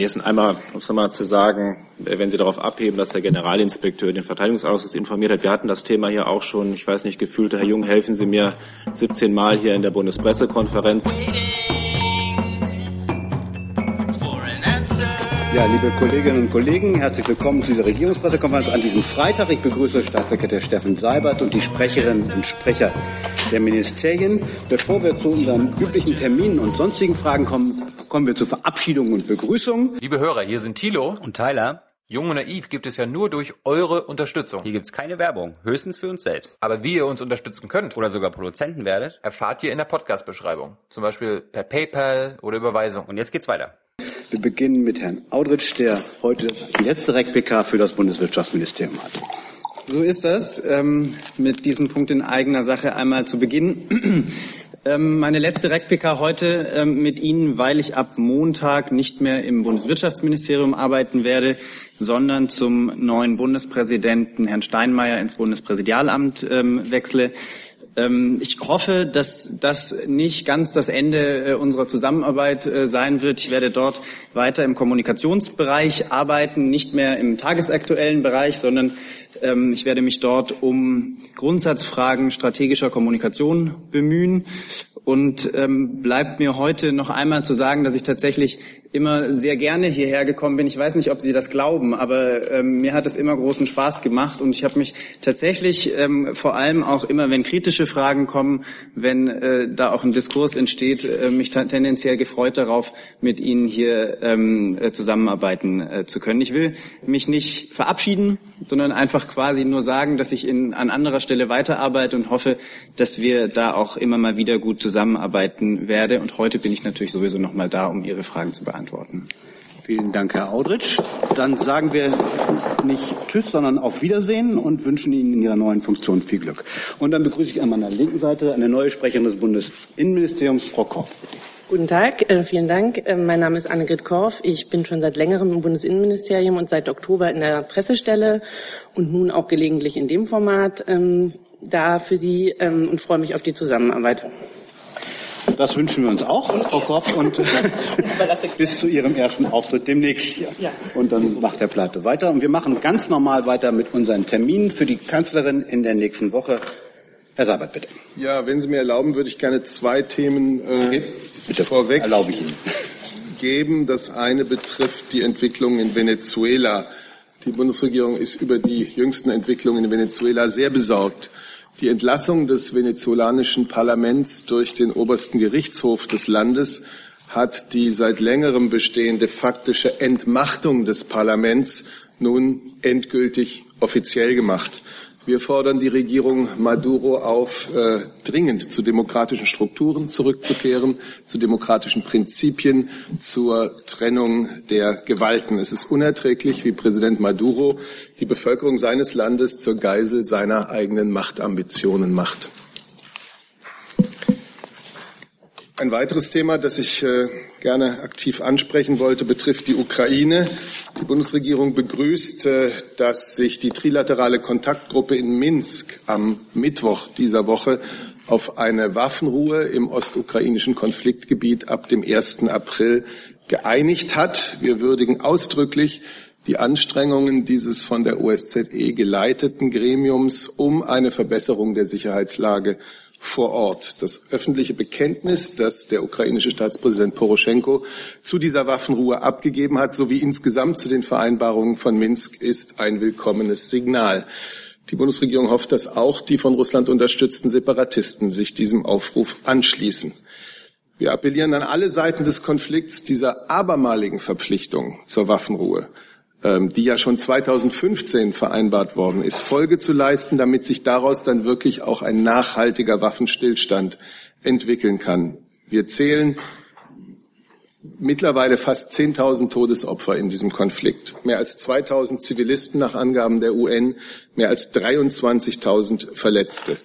Jessen, einmal, um es nochmal zu sagen, wenn Sie darauf abheben, dass der Generalinspekteur den Verteidigungsausschuss informiert hat. Wir hatten das Thema hier auch schon, ich weiß nicht, gefühlt, Herr Jung, helfen Sie mir 17 Mal hier in der Bundespressekonferenz. Ja, liebe Kolleginnen und Kollegen, herzlich willkommen zu dieser Regierungspressekonferenz an diesem Freitag. Ich begrüße Staatssekretär Steffen Seibert und die Sprecherinnen und Sprecher der Ministerien. Bevor wir zu unseren üblichen Terminen und sonstigen Fragen kommen, kommen wir zur Verabschiedung und Begrüßung. Liebe Hörer, hier sind Thilo und Tyler. Jung und naiv gibt es ja nur durch eure Unterstützung. Hier gibt es keine Werbung, höchstens für uns selbst. Aber wie ihr uns unterstützen könnt oder sogar Produzenten werdet, erfahrt ihr in der Podcast-Beschreibung. Zum Beispiel per PayPal oder Überweisung. Und jetzt geht's weiter. Wir beginnen mit Herrn Audritsch, der heute die letzte REC-PK für das Bundeswirtschaftsministerium hat. So ist das. Ähm, mit diesem Punkt in eigener Sache einmal zu beginnen. Ähm, meine letzte REC-PK heute ähm, mit Ihnen, weil ich ab Montag nicht mehr im Bundeswirtschaftsministerium arbeiten werde, sondern zum neuen Bundespräsidenten Herrn Steinmeier ins Bundespräsidialamt ähm, wechsle. Ich hoffe, dass das nicht ganz das Ende äh, unserer Zusammenarbeit äh, sein wird. Ich werde dort weiter im Kommunikationsbereich arbeiten, nicht mehr im tagesaktuellen Bereich, sondern ich werde mich dort um Grundsatzfragen strategischer Kommunikation bemühen. Und ähm, bleibt mir heute noch einmal zu sagen, dass ich tatsächlich immer sehr gerne hierher gekommen bin. Ich weiß nicht, ob Sie das glauben, aber ähm, mir hat es immer großen Spaß gemacht und ich habe mich tatsächlich ähm, vor allem auch immer, wenn kritische Fragen kommen, wenn äh, da auch ein Diskurs entsteht, äh, mich tendenziell gefreut darauf, mit Ihnen hier ähm, äh, zusammenarbeiten äh, zu können. Ich will mich nicht verabschieden, sondern einfach quasi nur sagen, dass ich in, an anderer Stelle weiterarbeite und hoffe, dass wir da auch immer mal wieder gut zusammenarbeiten werden. Und heute bin ich natürlich sowieso noch mal da, um Ihre Fragen zu beantworten. Vielen Dank, Herr Audritsch. Dann sagen wir nicht Tschüss, sondern auf Wiedersehen und wünschen Ihnen in Ihrer neuen Funktion viel Glück. Und dann begrüße ich an meiner linken Seite eine neue Sprecherin des Bundesinnenministeriums, Frau Korff. Guten Tag, äh, vielen Dank. Äh, mein Name ist Annegret Korff. Ich bin schon seit längerem im Bundesinnenministerium und seit Oktober in der Pressestelle und nun auch gelegentlich in dem Format ähm, da für Sie ähm, und freue mich auf die Zusammenarbeit. Das wünschen wir uns auch, Frau Koch, und bis zu Ihrem ersten Auftritt demnächst hier. Und dann macht Herr Pleite weiter. Und wir machen ganz normal weiter mit unseren Terminen für die Kanzlerin in der nächsten Woche. Herr Sabat, bitte. Ja, wenn Sie mir erlauben, würde ich gerne zwei Themen äh, bitte, vorweg erlaube ich Ihnen. geben. Das eine betrifft die Entwicklung in Venezuela. Die Bundesregierung ist über die jüngsten Entwicklungen in Venezuela sehr besorgt. Die Entlassung des venezolanischen Parlaments durch den obersten Gerichtshof des Landes hat die seit längerem bestehende faktische Entmachtung des Parlaments nun endgültig offiziell gemacht. Wir fordern die Regierung Maduro auf, äh, dringend zu demokratischen Strukturen zurückzukehren, zu demokratischen Prinzipien, zur Trennung der Gewalten. Es ist unerträglich, wie Präsident Maduro die Bevölkerung seines Landes zur Geisel seiner eigenen Machtambitionen macht. Ein weiteres Thema, das ich äh, gerne aktiv ansprechen wollte, betrifft die Ukraine. Die Bundesregierung begrüßt, äh, dass sich die trilaterale Kontaktgruppe in Minsk am Mittwoch dieser Woche auf eine Waffenruhe im ostukrainischen Konfliktgebiet ab dem 1. April geeinigt hat. Wir würdigen ausdrücklich die Anstrengungen dieses von der OSZE geleiteten Gremiums um eine Verbesserung der Sicherheitslage vor Ort. Das öffentliche Bekenntnis, das der ukrainische Staatspräsident Poroschenko zu dieser Waffenruhe abgegeben hat, sowie insgesamt zu den Vereinbarungen von Minsk, ist ein willkommenes Signal. Die Bundesregierung hofft, dass auch die von Russland unterstützten Separatisten sich diesem Aufruf anschließen. Wir appellieren an alle Seiten des Konflikts dieser abermaligen Verpflichtung zur Waffenruhe die ja schon 2015 vereinbart worden ist, Folge zu leisten, damit sich daraus dann wirklich auch ein nachhaltiger Waffenstillstand entwickeln kann. Wir zählen mittlerweile fast 10.000 Todesopfer in diesem Konflikt, mehr als 2.000 Zivilisten nach Angaben der UN, mehr als 23.000 Verletzte.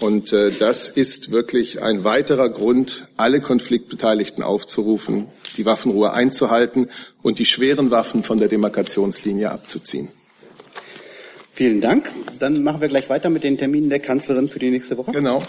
Und äh, das ist wirklich ein weiterer Grund, alle Konfliktbeteiligten aufzurufen, die Waffenruhe einzuhalten und die schweren Waffen von der Demarkationslinie abzuziehen. Vielen Dank. Dann machen wir gleich weiter mit den Terminen der Kanzlerin für die nächste Woche. Genau.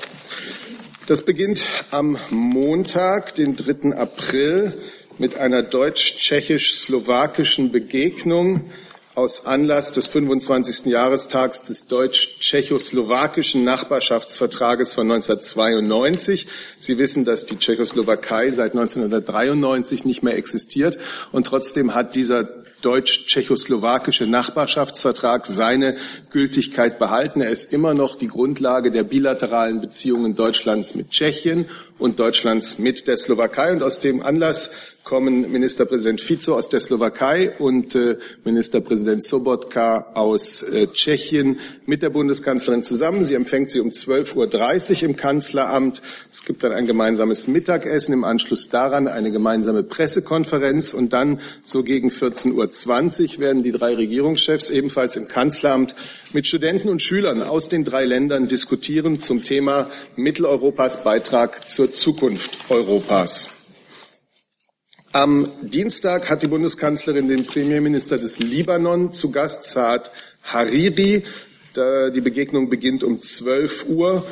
Das beginnt am Montag, den 3. April, mit einer deutsch-tschechisch-slowakischen Begegnung aus Anlass des 25. Jahrestags des deutsch-tschechoslowakischen Nachbarschaftsvertrages von 1992. Sie wissen, dass die Tschechoslowakei seit 1993 nicht mehr existiert und trotzdem hat dieser deutsch-tschechoslowakische Nachbarschaftsvertrag seine Gültigkeit behalten. Er ist immer noch die Grundlage der bilateralen Beziehungen Deutschlands mit Tschechien und Deutschlands mit der Slowakei. Und aus dem Anlass kommen Ministerpräsident Fico aus der Slowakei und äh, Ministerpräsident Sobotka aus äh, Tschechien mit der Bundeskanzlerin zusammen. Sie empfängt sie um 12.30 Uhr im Kanzleramt. Es gibt dann ein gemeinsames Mittagessen, im Anschluss daran eine gemeinsame Pressekonferenz und dann so gegen 14.20 Uhr werden die drei Regierungschefs ebenfalls im Kanzleramt mit Studenten und Schülern aus den drei Ländern diskutieren zum Thema Mitteleuropas Beitrag zur Zukunft Europas. Am Dienstag hat die Bundeskanzlerin den Premierminister des Libanon zu Gast, Saad Hariri. Die Begegnung beginnt um 12 Uhr.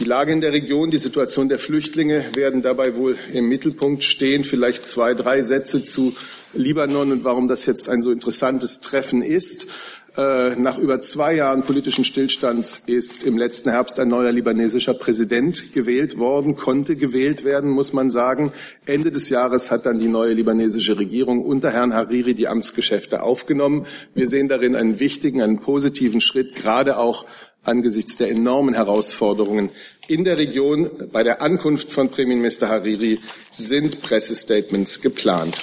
Die Lage in der Region, die Situation der Flüchtlinge werden dabei wohl im Mittelpunkt stehen. Vielleicht zwei, drei Sätze zu Libanon und warum das jetzt ein so interessantes Treffen ist. Äh, nach über zwei Jahren politischen Stillstands ist im letzten Herbst ein neuer libanesischer Präsident gewählt worden, konnte gewählt werden, muss man sagen. Ende des Jahres hat dann die neue libanesische Regierung unter Herrn Hariri die Amtsgeschäfte aufgenommen. Wir sehen darin einen wichtigen, einen positiven Schritt, gerade auch angesichts der enormen Herausforderungen in der Region. Bei der Ankunft von Premierminister Hariri sind Pressestatements geplant.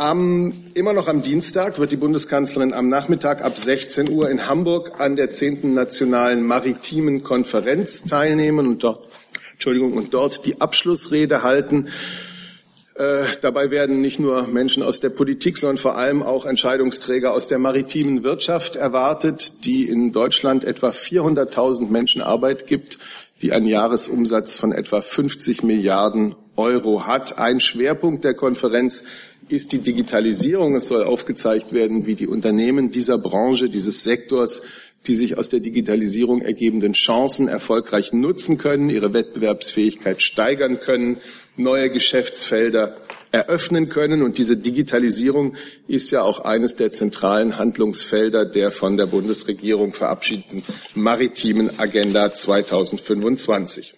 Am, immer noch am Dienstag wird die Bundeskanzlerin am Nachmittag ab 16 Uhr in Hamburg an der 10. Nationalen Maritimen Konferenz teilnehmen und dort, Entschuldigung, und dort die Abschlussrede halten. Äh, dabei werden nicht nur Menschen aus der Politik, sondern vor allem auch Entscheidungsträger aus der maritimen Wirtschaft erwartet, die in Deutschland etwa 400.000 Menschen Arbeit gibt, die einen Jahresumsatz von etwa 50 Milliarden Euro hat. Ein Schwerpunkt der Konferenz ist die Digitalisierung. Es soll aufgezeigt werden, wie die Unternehmen dieser Branche, dieses Sektors die sich aus der Digitalisierung ergebenden Chancen erfolgreich nutzen können, ihre Wettbewerbsfähigkeit steigern können, neue Geschäftsfelder eröffnen können. Und diese Digitalisierung ist ja auch eines der zentralen Handlungsfelder der von der Bundesregierung verabschiedeten maritimen Agenda 2025.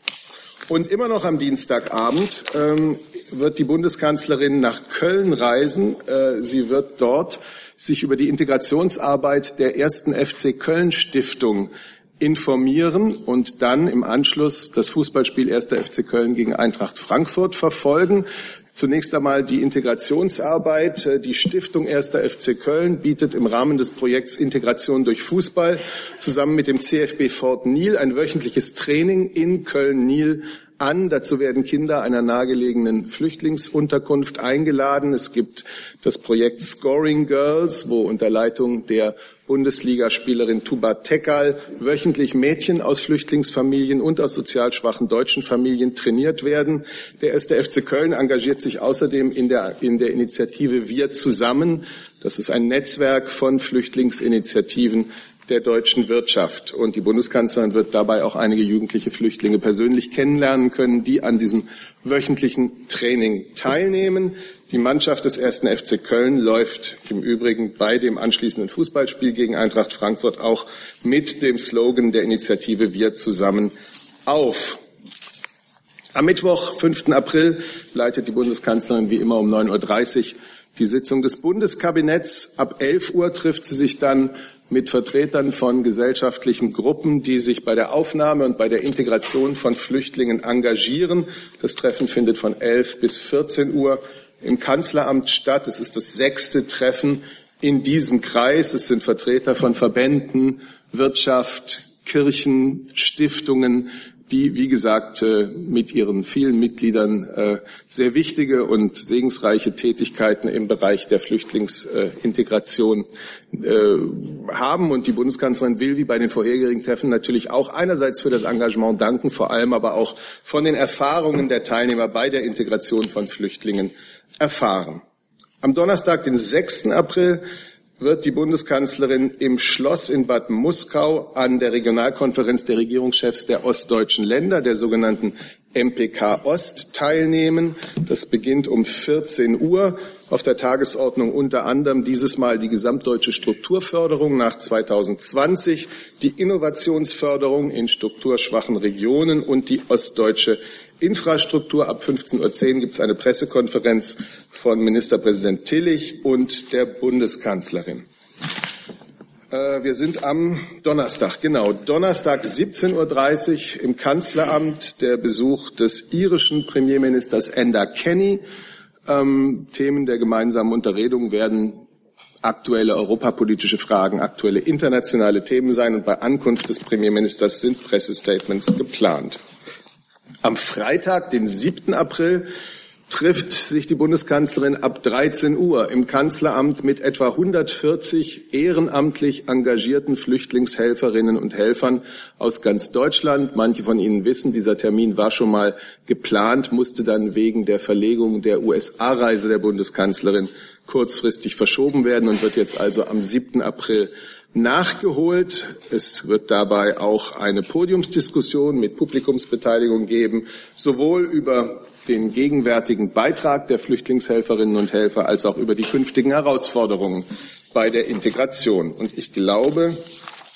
Und immer noch am Dienstagabend ähm, wird die Bundeskanzlerin nach Köln reisen. Äh, sie wird dort sich über die Integrationsarbeit der ersten FC Köln Stiftung informieren und dann im Anschluss das Fußballspiel 1. FC Köln gegen Eintracht Frankfurt verfolgen. Zunächst einmal die Integrationsarbeit. Die Stiftung 1. FC Köln bietet im Rahmen des Projekts Integration durch Fußball zusammen mit dem CFB Fort Nil ein wöchentliches Training in Köln-Nil an. Dazu werden Kinder einer nahegelegenen Flüchtlingsunterkunft eingeladen. Es gibt das Projekt Scoring Girls, wo unter Leitung der Bundesligaspielerin Tuba Tekal wöchentlich Mädchen aus Flüchtlingsfamilien und aus sozial schwachen deutschen Familien trainiert werden. Der erste FC Köln engagiert sich außerdem in der, in der Initiative Wir zusammen. Das ist ein Netzwerk von Flüchtlingsinitiativen, der deutschen Wirtschaft. Und die Bundeskanzlerin wird dabei auch einige jugendliche Flüchtlinge persönlich kennenlernen können, die an diesem wöchentlichen Training teilnehmen. Die Mannschaft des ersten FC Köln läuft im Übrigen bei dem anschließenden Fußballspiel gegen Eintracht Frankfurt auch mit dem Slogan der Initiative Wir zusammen auf. Am Mittwoch, 5. April, leitet die Bundeskanzlerin wie immer um 9.30 Uhr die Sitzung des Bundeskabinetts. Ab 11 Uhr trifft sie sich dann mit Vertretern von gesellschaftlichen Gruppen, die sich bei der Aufnahme und bei der Integration von Flüchtlingen engagieren. Das Treffen findet von 11 bis 14 Uhr im Kanzleramt statt. Es ist das sechste Treffen in diesem Kreis. Es sind Vertreter von Verbänden, Wirtschaft, Kirchen, Stiftungen, die, wie gesagt, äh, mit ihren vielen Mitgliedern äh, sehr wichtige und segensreiche Tätigkeiten im Bereich der Flüchtlingsintegration äh, haben. Und die Bundeskanzlerin will, wie bei den vorherigen Treffen, natürlich auch einerseits für das Engagement danken, vor allem aber auch von den Erfahrungen der Teilnehmer bei der Integration von Flüchtlingen erfahren. Am Donnerstag, den 6. April, wird die Bundeskanzlerin im Schloss in Bad Muskau an der Regionalkonferenz der Regierungschefs der ostdeutschen Länder, der sogenannten MPK Ost teilnehmen. Das beginnt um 14 Uhr. Auf der Tagesordnung unter anderem dieses Mal die gesamtdeutsche Strukturförderung nach 2020, die Innovationsförderung in strukturschwachen Regionen und die ostdeutsche Infrastruktur. Ab 15.10 Uhr gibt es eine Pressekonferenz von Ministerpräsident Tillich und der Bundeskanzlerin. Äh, wir sind am Donnerstag, genau. Donnerstag 17.30 Uhr im Kanzleramt der Besuch des irischen Premierministers Enda Kenny. Ähm, Themen der gemeinsamen Unterredung werden aktuelle europapolitische Fragen, aktuelle internationale Themen sein und bei Ankunft des Premierministers sind Pressestatements geplant. Am Freitag, den 7. April, trifft sich die Bundeskanzlerin ab 13 Uhr im Kanzleramt mit etwa 140 ehrenamtlich engagierten Flüchtlingshelferinnen und Helfern aus ganz Deutschland. Manche von Ihnen wissen, dieser Termin war schon mal geplant, musste dann wegen der Verlegung der USA-Reise der Bundeskanzlerin kurzfristig verschoben werden und wird jetzt also am 7. April nachgeholt. Es wird dabei auch eine Podiumsdiskussion mit Publikumsbeteiligung geben, sowohl über den gegenwärtigen Beitrag der Flüchtlingshelferinnen und Helfer als auch über die künftigen Herausforderungen bei der Integration. Und ich glaube,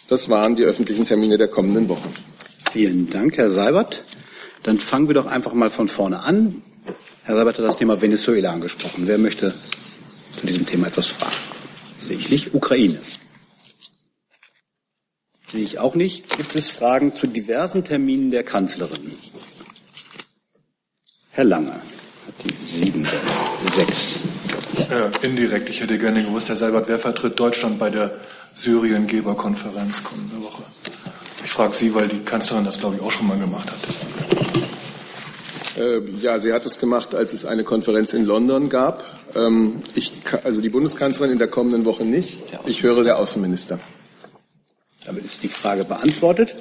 das waren die öffentlichen Termine der kommenden Wochen. Vielen Dank, Herr Seibert. Dann fangen wir doch einfach mal von vorne an. Herr Seibert hat das Thema Venezuela angesprochen. Wer möchte zu diesem Thema etwas fragen? Sehe ich nicht. Ukraine. Sehe ich auch nicht. Gibt es Fragen zu diversen Terminen der Kanzlerin? Herr Lange hat die sieben, sechs. Äh, indirekt. Ich hätte gerne gewusst, Herr Seibert, wer vertritt Deutschland bei der Syrien-Geberkonferenz kommende Woche? Ich frage Sie, weil die Kanzlerin das, glaube ich, auch schon mal gemacht hat. Äh, ja, sie hat es gemacht, als es eine Konferenz in London gab. Ähm, ich, also die Bundeskanzlerin in der kommenden Woche nicht. Ich höre der Außenminister. Damit ist die Frage beantwortet.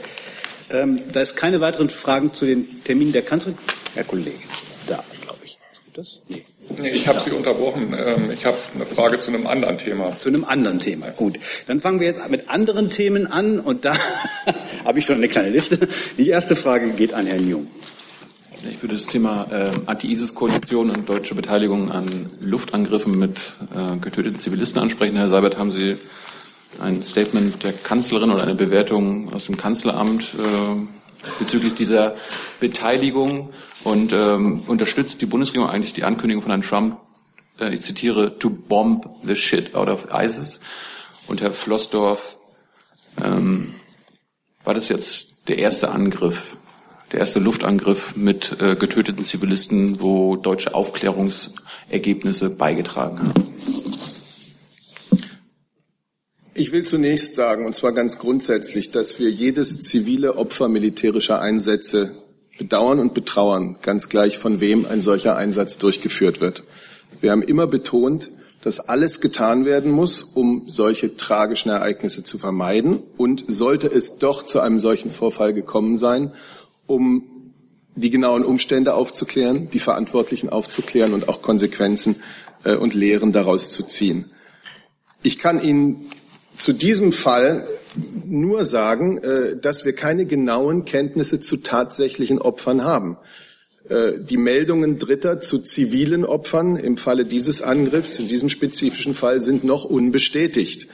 Ähm, da es keine weiteren Fragen zu den Terminen der Kanzlerin, Herr Kollege da, glaube ich. Das? Nee. Nee, ich habe Sie unterbrochen. Ähm, ich habe eine Frage zu einem anderen Thema. Zu einem anderen Thema. Gut. Dann fangen wir jetzt mit anderen Themen an und da habe ich schon eine kleine Liste. Die erste Frage geht an Herrn Jung. Ich würde das Thema äh, Anti-ISIS-Koalition und deutsche Beteiligung an Luftangriffen mit äh, getöteten Zivilisten ansprechen. Herr Seibert, haben Sie ein Statement der Kanzlerin oder eine Bewertung aus dem Kanzleramt äh, bezüglich dieser Beteiligung und ähm, unterstützt die Bundesregierung eigentlich die Ankündigung von Herrn Trump, äh, ich zitiere, to bomb the shit out of ISIS. Und Herr Flossdorf, ähm, war das jetzt der erste Angriff, der erste Luftangriff mit äh, getöteten Zivilisten, wo deutsche Aufklärungsergebnisse beigetragen haben? Ich will zunächst sagen, und zwar ganz grundsätzlich, dass wir jedes zivile Opfer militärischer Einsätze bedauern und betrauern, ganz gleich von wem ein solcher Einsatz durchgeführt wird. Wir haben immer betont, dass alles getan werden muss, um solche tragischen Ereignisse zu vermeiden. Und sollte es doch zu einem solchen Vorfall gekommen sein, um die genauen Umstände aufzuklären, die Verantwortlichen aufzuklären und auch Konsequenzen äh, und Lehren daraus zu ziehen. Ich kann Ihnen zu diesem Fall nur sagen, äh, dass wir keine genauen Kenntnisse zu tatsächlichen Opfern haben. Äh, die Meldungen Dritter zu zivilen Opfern im Falle dieses Angriffs, in diesem spezifischen Fall, sind noch unbestätigt.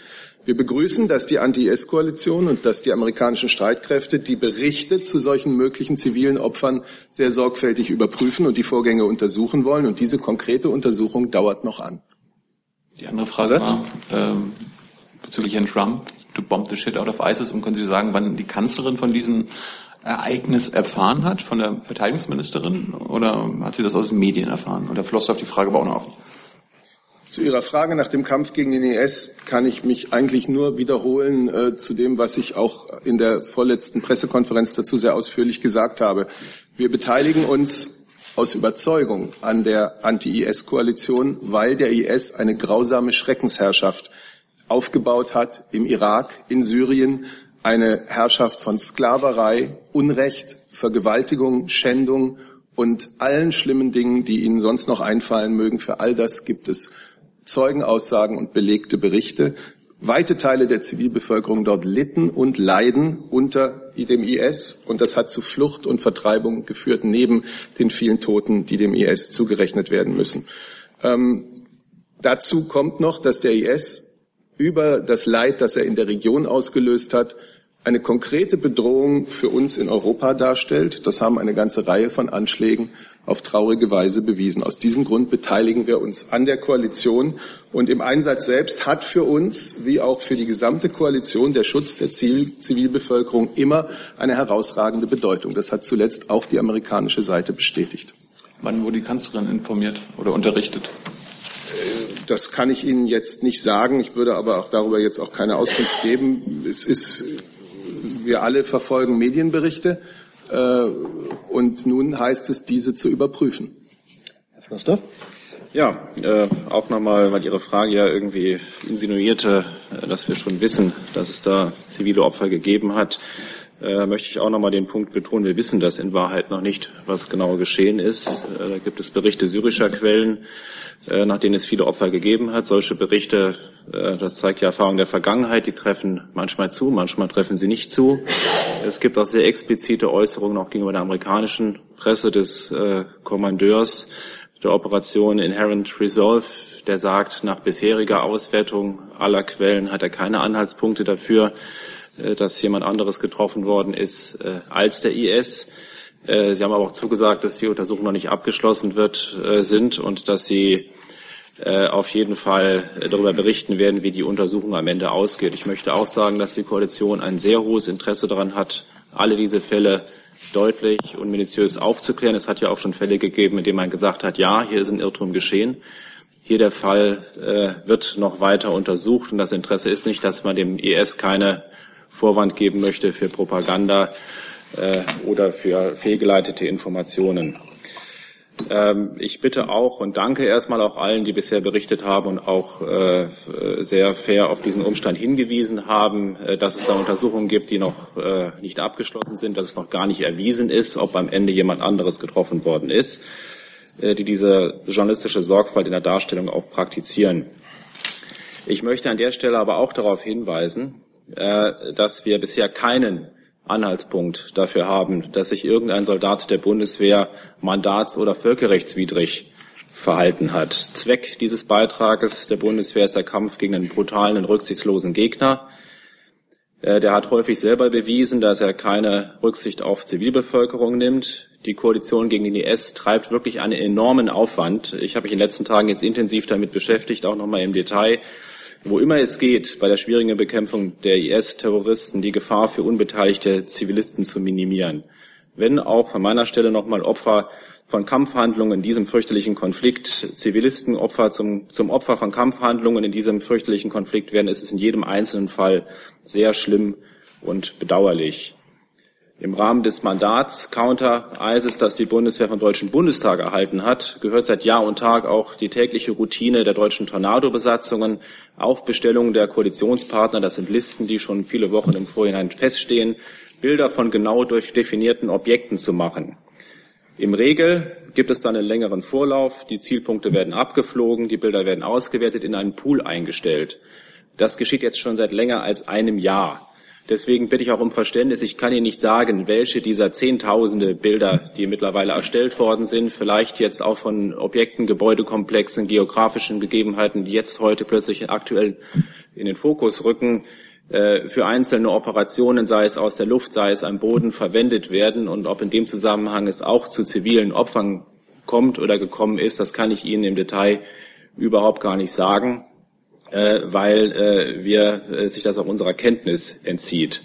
Wir begrüßen, dass die Anti-IS-Koalition und dass die amerikanischen Streitkräfte die Berichte zu solchen möglichen zivilen Opfern sehr sorgfältig überprüfen und die Vorgänge untersuchen wollen. Und diese konkrete Untersuchung dauert noch an. Die andere Frage war, ähm, bezüglich Herrn Trump, to bomb the shit out of ISIS. Und können Sie sagen, wann die Kanzlerin von diesem Ereignis erfahren hat, von der Verteidigungsministerin? Oder hat sie das aus den Medien erfahren? Und Herr Flossdorf, die Frage war auch noch offen. Zu Ihrer Frage nach dem Kampf gegen den IS kann ich mich eigentlich nur wiederholen äh, zu dem, was ich auch in der vorletzten Pressekonferenz dazu sehr ausführlich gesagt habe. Wir beteiligen uns aus Überzeugung an der Anti-IS-Koalition, weil der IS eine grausame Schreckensherrschaft aufgebaut hat im Irak, in Syrien, eine Herrschaft von Sklaverei, Unrecht, Vergewaltigung, Schändung und allen schlimmen Dingen, die Ihnen sonst noch einfallen mögen. Für all das gibt es Zeugenaussagen und belegte Berichte. Weite Teile der Zivilbevölkerung dort litten und leiden unter dem IS und das hat zu Flucht und Vertreibung geführt, neben den vielen Toten, die dem IS zugerechnet werden müssen. Ähm, dazu kommt noch, dass der IS über das Leid, das er in der Region ausgelöst hat, eine konkrete Bedrohung für uns in Europa darstellt. Das haben eine ganze Reihe von Anschlägen auf traurige Weise bewiesen. Aus diesem Grund beteiligen wir uns an der Koalition und im Einsatz selbst hat für uns, wie auch für die gesamte Koalition, der Schutz der Zivilbevölkerung immer eine herausragende Bedeutung. Das hat zuletzt auch die amerikanische Seite bestätigt. Wann wurde die Kanzlerin informiert oder unterrichtet? Das kann ich Ihnen jetzt nicht sagen. Ich würde aber auch darüber jetzt auch keine Auskunft geben. Es ist wir alle verfolgen Medienberichte äh, und nun heißt es, diese zu überprüfen. Herr Förster? Ja, äh, auch nochmal, weil Ihre Frage ja irgendwie insinuierte, äh, dass wir schon wissen, dass es da zivile Opfer gegeben hat, äh, möchte ich auch nochmal den Punkt betonen, wir wissen das in Wahrheit noch nicht, was genau geschehen ist. Äh, da gibt es Berichte syrischer Quellen, äh, nach denen es viele Opfer gegeben hat. Solche Berichte, äh, das zeigt die Erfahrung der Vergangenheit, die treffen manchmal zu, manchmal treffen sie nicht zu. Es gibt auch sehr explizite Äußerungen auch gegenüber der amerikanischen Presse des äh, Kommandeurs der Operation Inherent Resolve, der sagt, nach bisheriger Auswertung aller Quellen hat er keine Anhaltspunkte dafür, dass jemand anderes getroffen worden ist als der IS. Äh, Sie haben aber auch zugesagt, dass die Untersuchungen noch nicht abgeschlossen wird, äh, sind und dass Sie äh, auf jeden Fall darüber berichten werden, wie die Untersuchung am Ende ausgeht. Ich möchte auch sagen, dass die Koalition ein sehr hohes Interesse daran hat, alle diese Fälle deutlich und minutiös aufzuklären. Es hat ja auch schon Fälle gegeben, in denen man gesagt hat, ja, hier ist ein Irrtum geschehen. Hier der Fall äh, wird noch weiter untersucht und das Interesse ist nicht, dass man dem IS keine Vorwand geben möchte für Propaganda, oder für fehlgeleitete Informationen. Ähm, ich bitte auch und danke erstmal auch allen, die bisher berichtet haben und auch äh, sehr fair auf diesen Umstand hingewiesen haben, äh, dass es da Untersuchungen gibt, die noch äh, nicht abgeschlossen sind, dass es noch gar nicht erwiesen ist, ob am Ende jemand anderes getroffen worden ist, äh, die diese journalistische Sorgfalt in der Darstellung auch praktizieren. Ich möchte an der Stelle aber auch darauf hinweisen, äh, dass wir bisher keinen Anhaltspunkt dafür haben, dass sich irgendein Soldat der Bundeswehr mandats- oder völkerrechtswidrig verhalten hat. Zweck dieses Beitrages der Bundeswehr ist der Kampf gegen einen brutalen und rücksichtslosen Gegner. Äh, der hat häufig selber bewiesen, dass er keine Rücksicht auf Zivilbevölkerung nimmt. Die Koalition gegen den IS treibt wirklich einen enormen Aufwand. Ich habe mich in den letzten Tagen jetzt intensiv damit beschäftigt, auch nochmal im Detail wo immer es geht, bei der schwierigen Bekämpfung der IS-Terroristen die Gefahr für unbeteiligte Zivilisten zu minimieren. Wenn auch von meiner Stelle nochmal Opfer von Kampfhandlungen in diesem fürchterlichen Konflikt, Zivilisten Opfer zum, zum Opfer von Kampfhandlungen in diesem fürchterlichen Konflikt werden, ist es in jedem einzelnen Fall sehr schlimm und bedauerlich. Im Rahmen des Mandats Counter ISIS, das die Bundeswehr vom Deutschen Bundestag erhalten hat, gehört seit Jahr und Tag auch die tägliche Routine der deutschen Tornado-Besatzungen auf Bestellung der Koalitionspartner. Das sind Listen, die schon viele Wochen im Vorhinein feststehen, Bilder von genau durchdefinierten Objekten zu machen. Im Regel gibt es dann einen längeren Vorlauf. Die Zielpunkte werden abgeflogen, die Bilder werden ausgewertet, in einen Pool eingestellt. Das geschieht jetzt schon seit länger als einem Jahr. Deswegen bitte ich auch um Verständnis. Ich kann Ihnen nicht sagen, welche dieser Zehntausende Bilder, die mittlerweile erstellt worden sind, vielleicht jetzt auch von Objekten, Gebäudekomplexen, geografischen Gegebenheiten, die jetzt heute plötzlich aktuell in den Fokus rücken, äh, für einzelne Operationen, sei es aus der Luft, sei es am Boden, verwendet werden. Und ob in dem Zusammenhang es auch zu zivilen Opfern kommt oder gekommen ist, das kann ich Ihnen im Detail überhaupt gar nicht sagen äh, weil äh, wir, äh, sich das auch unserer Kenntnis entzieht.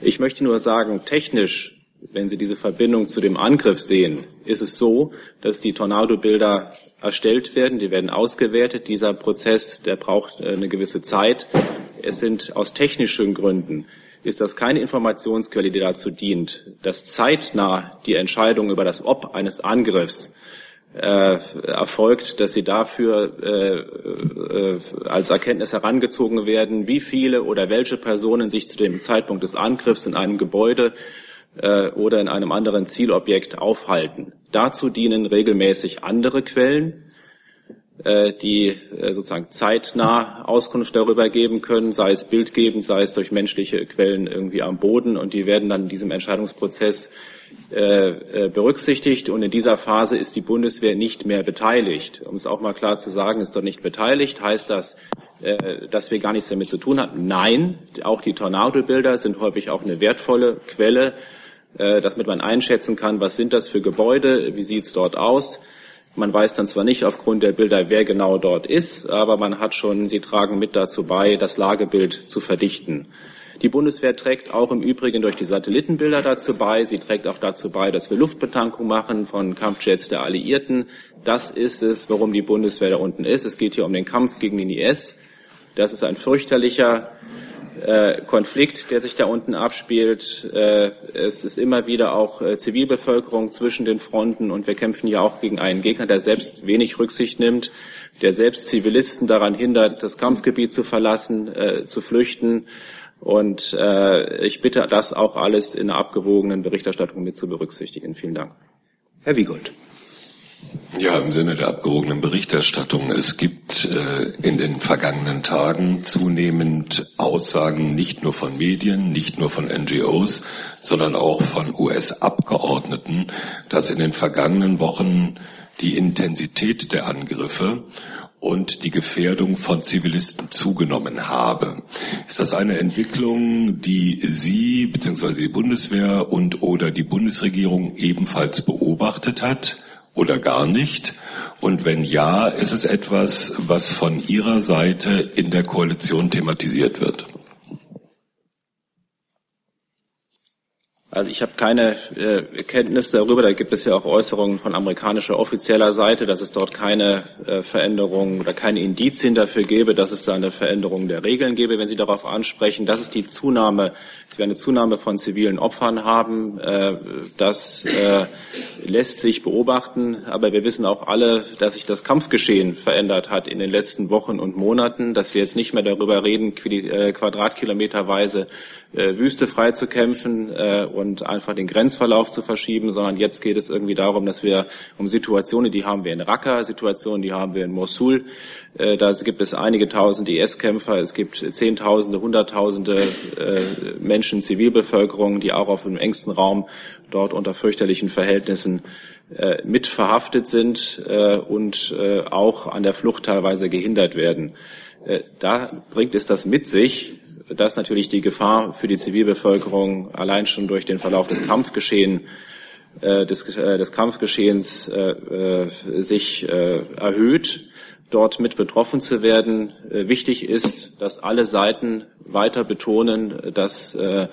Ich möchte nur sagen, technisch, wenn Sie diese Verbindung zu dem Angriff sehen, ist es so, dass die Tornado-Bilder erstellt werden, die werden ausgewertet. Dieser Prozess, der braucht äh, eine gewisse Zeit. Es sind aus technischen Gründen ist das keine Informationsquelle, die dazu dient, dass zeitnah die Entscheidung über das Ob eines Angriffs äh, erfolgt, dass sie dafür äh, äh, als Erkenntnis herangezogen werden, wie viele oder welche Personen sich zu dem Zeitpunkt des Angriffs in einem Gebäude äh, oder in einem anderen Zielobjekt aufhalten. Dazu dienen regelmäßig andere Quellen. äh, die äh, sozusagen zeitnah Auskunft darüber geben können, sei es bildgebend, sei es durch menschliche Quellen irgendwie am Boden. Und die werden dann in diesem Entscheidungsprozess äh, berücksichtigt. Und in dieser Phase ist die Bundeswehr nicht mehr beteiligt. Um es auch mal klar zu sagen, ist dort nicht beteiligt. Heißt das, dass wir gar nichts damit zu tun hatten? Nein, auch die Tornadobilder sind häufig auch eine wertvolle Quelle, damit man einschätzen kann, was sind das für Gebäude, wie sieht es dort aus. Man weiß dann zwar nicht aufgrund der Bilder, wer genau dort ist, aber man hat schon, sie tragen mit dazu bei, das Lagebild zu verdichten. Die Bundeswehr trägt auch im Übrigen durch die Satellitenbilder dazu bei. Sie trägt auch dazu bei, dass wir Luftbetankung machen von Kampfjets der Alliierten. Das ist es, warum die Bundeswehr da unten ist. Es geht hier um den Kampf gegen den IS. Das ist ein fürchterlicher äh, Konflikt, der sich da unten abspielt. Äh, es ist immer wieder auch äh, Zivilbevölkerung zwischen den Fronten und wir kämpfen ja auch gegen einen Gegner, der selbst wenig Rücksicht nimmt, der selbst Zivilisten daran hindert, das Kampfgebiet zu verlassen, zu flüchten. Und äh, ich bitte, das auch alles in einer abgewogenen Berichterstattung mit zu berücksichtigen. Vielen Dank. Herr Wiegold. Ja, im Sinne der abgerogenen Berichterstattung. Es gibt äh, in den vergangenen Tagen zunehmend Aussagen nicht nur von Medien, nicht nur von NGOs, sondern auch von US-Abgeordneten, dass in den vergangenen Wochen die Intensität der Angriffe und die Gefährdung von Zivilisten zugenommen habe. Ist das eine Entwicklung, die Sie bzw. die Bundeswehr und oder die Bundesregierung ebenfalls beobachtet hat? oder gar nicht? Und wenn ja, ist es etwas, was von Ihrer Seite in der Koalition thematisiert wird? Also ich habe keine äh, Kenntnis darüber. Da gibt es ja auch Äußerungen von amerikanischer offizieller Seite, dass es dort keine äh, Veränderung oder keine Indizien dafür gäbe, dass es da eine Veränderung der Regeln gäbe. Wenn Sie darauf ansprechen, dass es die Zunahme, dass wir eine Zunahme von zivilen Opfern haben, äh, das äh, lässt sich beobachten. Aber wir wissen auch alle, dass sich das Kampfgeschehen verändert hat in den letzten Wochen und Monaten, dass wir jetzt nicht mehr darüber reden, äh, quadratkilometerweise äh, Wüste frei zu kämpfen äh, und einfach den Grenzverlauf zu verschieben, sondern jetzt geht es irgendwie darum, dass wir um Situationen, die haben wir in Raqqa, Situationen, die haben wir in Mosul, äh, da gibt es einige tausend IS-Kämpfer, es gibt Zehntausende, Hunderttausende äh, Menschen, Zivilbevölkerung, die auch auf dem engsten Raum dort unter fürchterlichen Verhältnissen äh, mit verhaftet sind äh, und äh, auch an der Flucht teilweise gehindert werden. Äh, da bringt es das mit sich, dass natürlich die Gefahr für die Zivilbevölkerung allein schon durch den Verlauf des Kampfgeschehens äh, des, äh, des Kampfgeschehens äh, äh, sich äh, erhöht, dort mit betroffen zu werden. Äh, wichtig ist, dass alle Seiten weiter betonen, dass äh,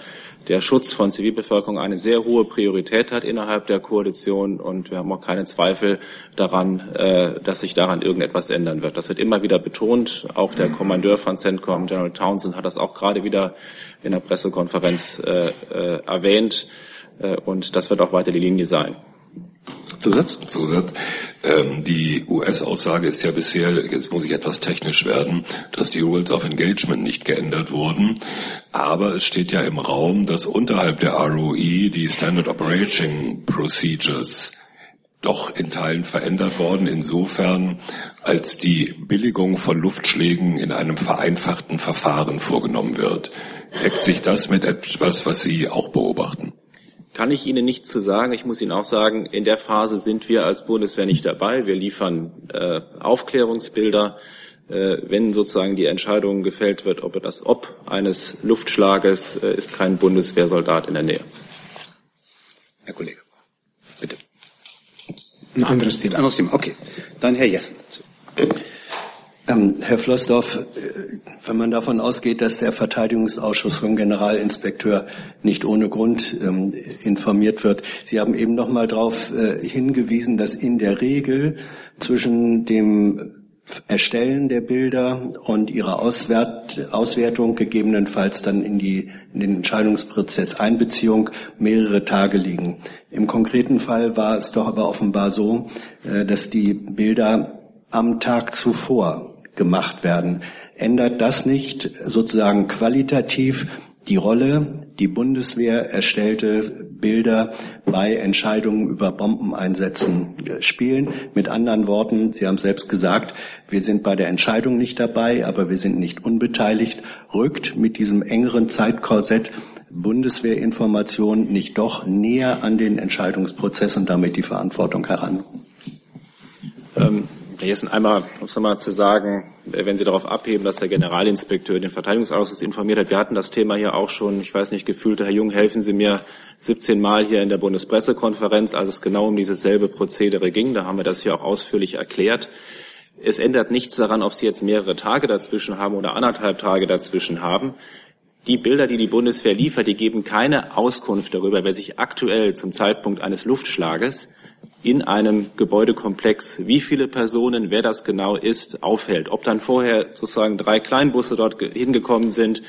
der Schutz von Zivilbevölkerung eine sehr hohe Priorität hat innerhalb der Koalition und wir haben auch keine Zweifel daran, äh, dass sich daran irgendetwas ändern wird. Das wird immer wieder betont. Auch der Kommandeur von CENTCOM, General Townsend, hat das auch gerade wieder in der Pressekonferenz äh, äh, erwähnt und das wird auch weiter die Linie sein. Zusatz? Zusatz. Ähm, die US-Aussage ist ja bisher, jetzt muss ich etwas technisch werden, dass die Rules of Engagement nicht geändert wurden. Aber es steht ja im Raum, dass unterhalb der ROE die Standard Operating Procedures doch in Teilen verändert worden, insofern als die Billigung von Luftschlägen in einem vereinfachten Verfahren vorgenommen wird. Deckt sich das mit etwas, was Sie auch beobachten? Kann ich Ihnen nicht zu sagen. Ich muss Ihnen auch sagen, in der Phase sind wir als Bundeswehr nicht dabei. Wir liefern äh, Aufklärungsbilder. Äh, wenn sozusagen die Entscheidung gefällt wird, ob das Ob eines Luftschlages äh, ist kein Bundeswehrsoldat in der Nähe. Herr Kollege, bitte. Ein anderes Thema. Anderes Thema. Okay, dann Herr Jessen. Ähm, Herr Flossdorf, äh, wenn man davon ausgeht, dass der Verteidigungsausschuss vom Generalinspekteur nicht ohne Grund ähm, informiert wird, Sie haben eben noch mal darauf äh, hingewiesen, dass in der Regel zwischen dem Erstellen der Bilder und ihrer Auswert, Auswertung gegebenenfalls dann in, die, in den Entscheidungsprozess Einbeziehung mehrere Tage liegen. Im konkreten Fall war es doch aber offenbar so, äh, dass die Bilder am Tag zuvor gemacht werden. Ändert das nicht sozusagen qualitativ die Rolle, die Bundeswehr erstellte Bilder bei Entscheidungen über Bombeneinsätzen spielen. Mit anderen Worten, Sie haben selbst gesagt, wir sind bei der Entscheidung nicht dabei, aber wir sind nicht unbeteiligt, rückt mit diesem engeren Zeitkorsett Bundeswehrinformation nicht doch näher an den Entscheidungsprozess und damit die Verantwortung heran? Ähm, Jetzt einmal, um es nochmal zu sagen, wenn Sie darauf abheben, dass der Generalinspekteur den Verteidigungsausschuss informiert hat. Wir hatten das Thema hier auch schon, ich weiß nicht, gefühlt, Herr Jung, helfen Sie mir, 17 Mal hier in der Bundespressekonferenz, als es genau um dieses selbe Prozedere ging. Da haben wir das hier auch ausführlich erklärt. Es ändert nichts daran, ob Sie jetzt mehrere Tage dazwischen haben oder anderthalb Tage dazwischen haben. Die Bilder, die die Bundeswehr liefert, die geben keine Auskunft darüber, wer sich aktuell zum Zeitpunkt eines Luftschlages in einem Gebäudekomplex, wie viele Personen, wer das genau ist, aufhält. Ob dann vorher sozusagen drei Kleinbusse dort hingekommen sind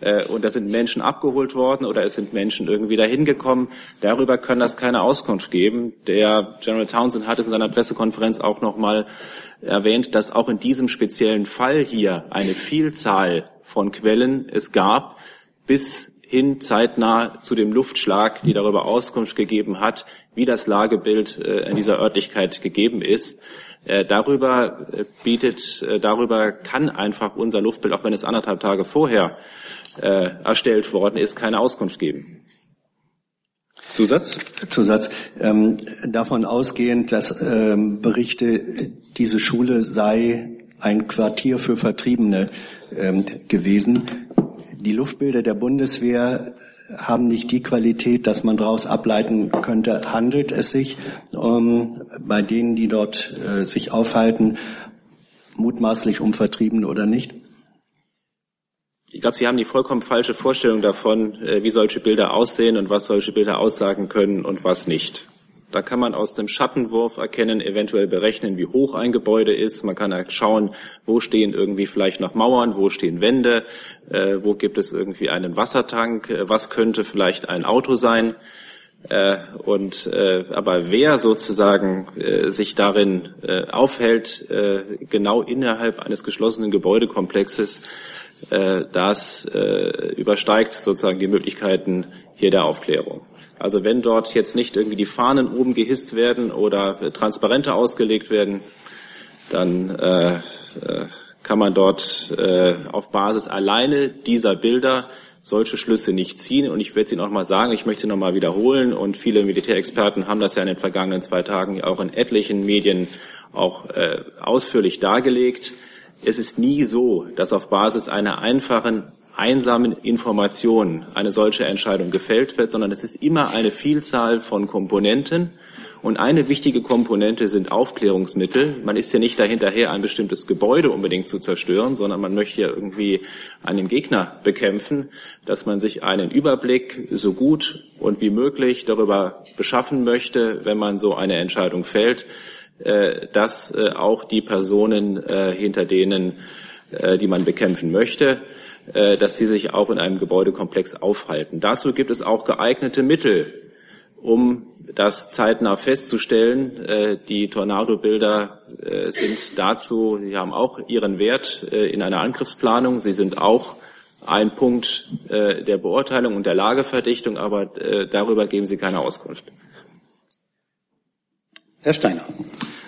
äh, und da sind Menschen abgeholt worden oder es sind Menschen irgendwie dahin gekommen, darüber kann das keine Auskunft geben. Der General Townsend hat es in seiner Pressekonferenz auch nochmal erwähnt, dass auch in diesem speziellen Fall hier eine Vielzahl von Quellen es gab, bis hin zeitnah zu dem Luftschlag, die darüber Auskunft gegeben hat, wie das Lagebild äh, in dieser Örtlichkeit gegeben ist. Äh, darüber äh, bietet, darüber kann einfach unser Luftbild, auch wenn es anderthalb Tage vorher erstellt worden ist, keine Auskunft geben. Zusatz? Zusatz. Ähm, davon ausgehend, dass ähm, Berichte, diese Schule sei ein Quartier für Vertriebene ähm, gewesen, die Luftbilder der Bundeswehr haben nicht die Qualität, dass man daraus ableiten könnte, handelt es sich um, bei denen, die dort äh, sich aufhalten, mutmaßlich um Vertriebene oder nicht? Ich glaube, Sie haben die vollkommen falsche Vorstellung davon, äh, wie solche Bilder aussehen und was solche Bilder aussagen können und was nicht. Da kann man aus dem Schattenwurf erkennen, eventuell berechnen, wie hoch ein Gebäude ist. Man kann schauen, wo stehen irgendwie vielleicht noch Mauern, wo stehen Wände, äh, wo gibt es irgendwie einen Wassertank, äh, was könnte vielleicht ein Auto sein. Äh, und äh, aber wer sozusagen äh, sich darin äh, aufhält, äh, genau innerhalb eines geschlossenen Gebäudekomplexes, äh, das äh, übersteigt sozusagen die Möglichkeiten hier der Aufklärung. Also wenn dort jetzt nicht irgendwie die Fahnen oben gehisst werden oder Transparente ausgelegt werden, dann äh, äh, kann man dort äh, auf Basis alleine dieser Bilder solche Schlüsse nicht ziehen. Und ich werde sie noch mal sagen, ich möchte sie noch mal wiederholen. Und viele Militärexperten haben das ja in den vergangenen zwei Tagen auch in etlichen Medien auch äh, ausführlich dargelegt. Es ist nie so, dass auf Basis einer einfachen einsamen Informationen eine solche Entscheidung gefällt wird, sondern es ist immer eine Vielzahl von Komponenten. Und eine wichtige Komponente sind Aufklärungsmittel. Man ist ja nicht dahinterher, ein bestimmtes Gebäude unbedingt zu zerstören, sondern man möchte ja irgendwie einen Gegner bekämpfen, dass man sich einen Überblick so gut und wie möglich darüber beschaffen möchte, wenn man so eine Entscheidung fällt, äh, dass äh, auch die Personen, äh, hinter denen, die man bekämpfen möchte, dass sie sich auch in einem Gebäudekomplex aufhalten. Dazu gibt es auch geeignete Mittel, um das zeitnah festzustellen. Äh, die Tornado-Bilder äh, sind dazu, sie haben auch ihren Wert in einer Angriffsplanung. Sie sind auch ein Punkt der Beurteilung und der Lageverdichtung, aber darüber geben Sie keine Auskunft. Herr Steiner.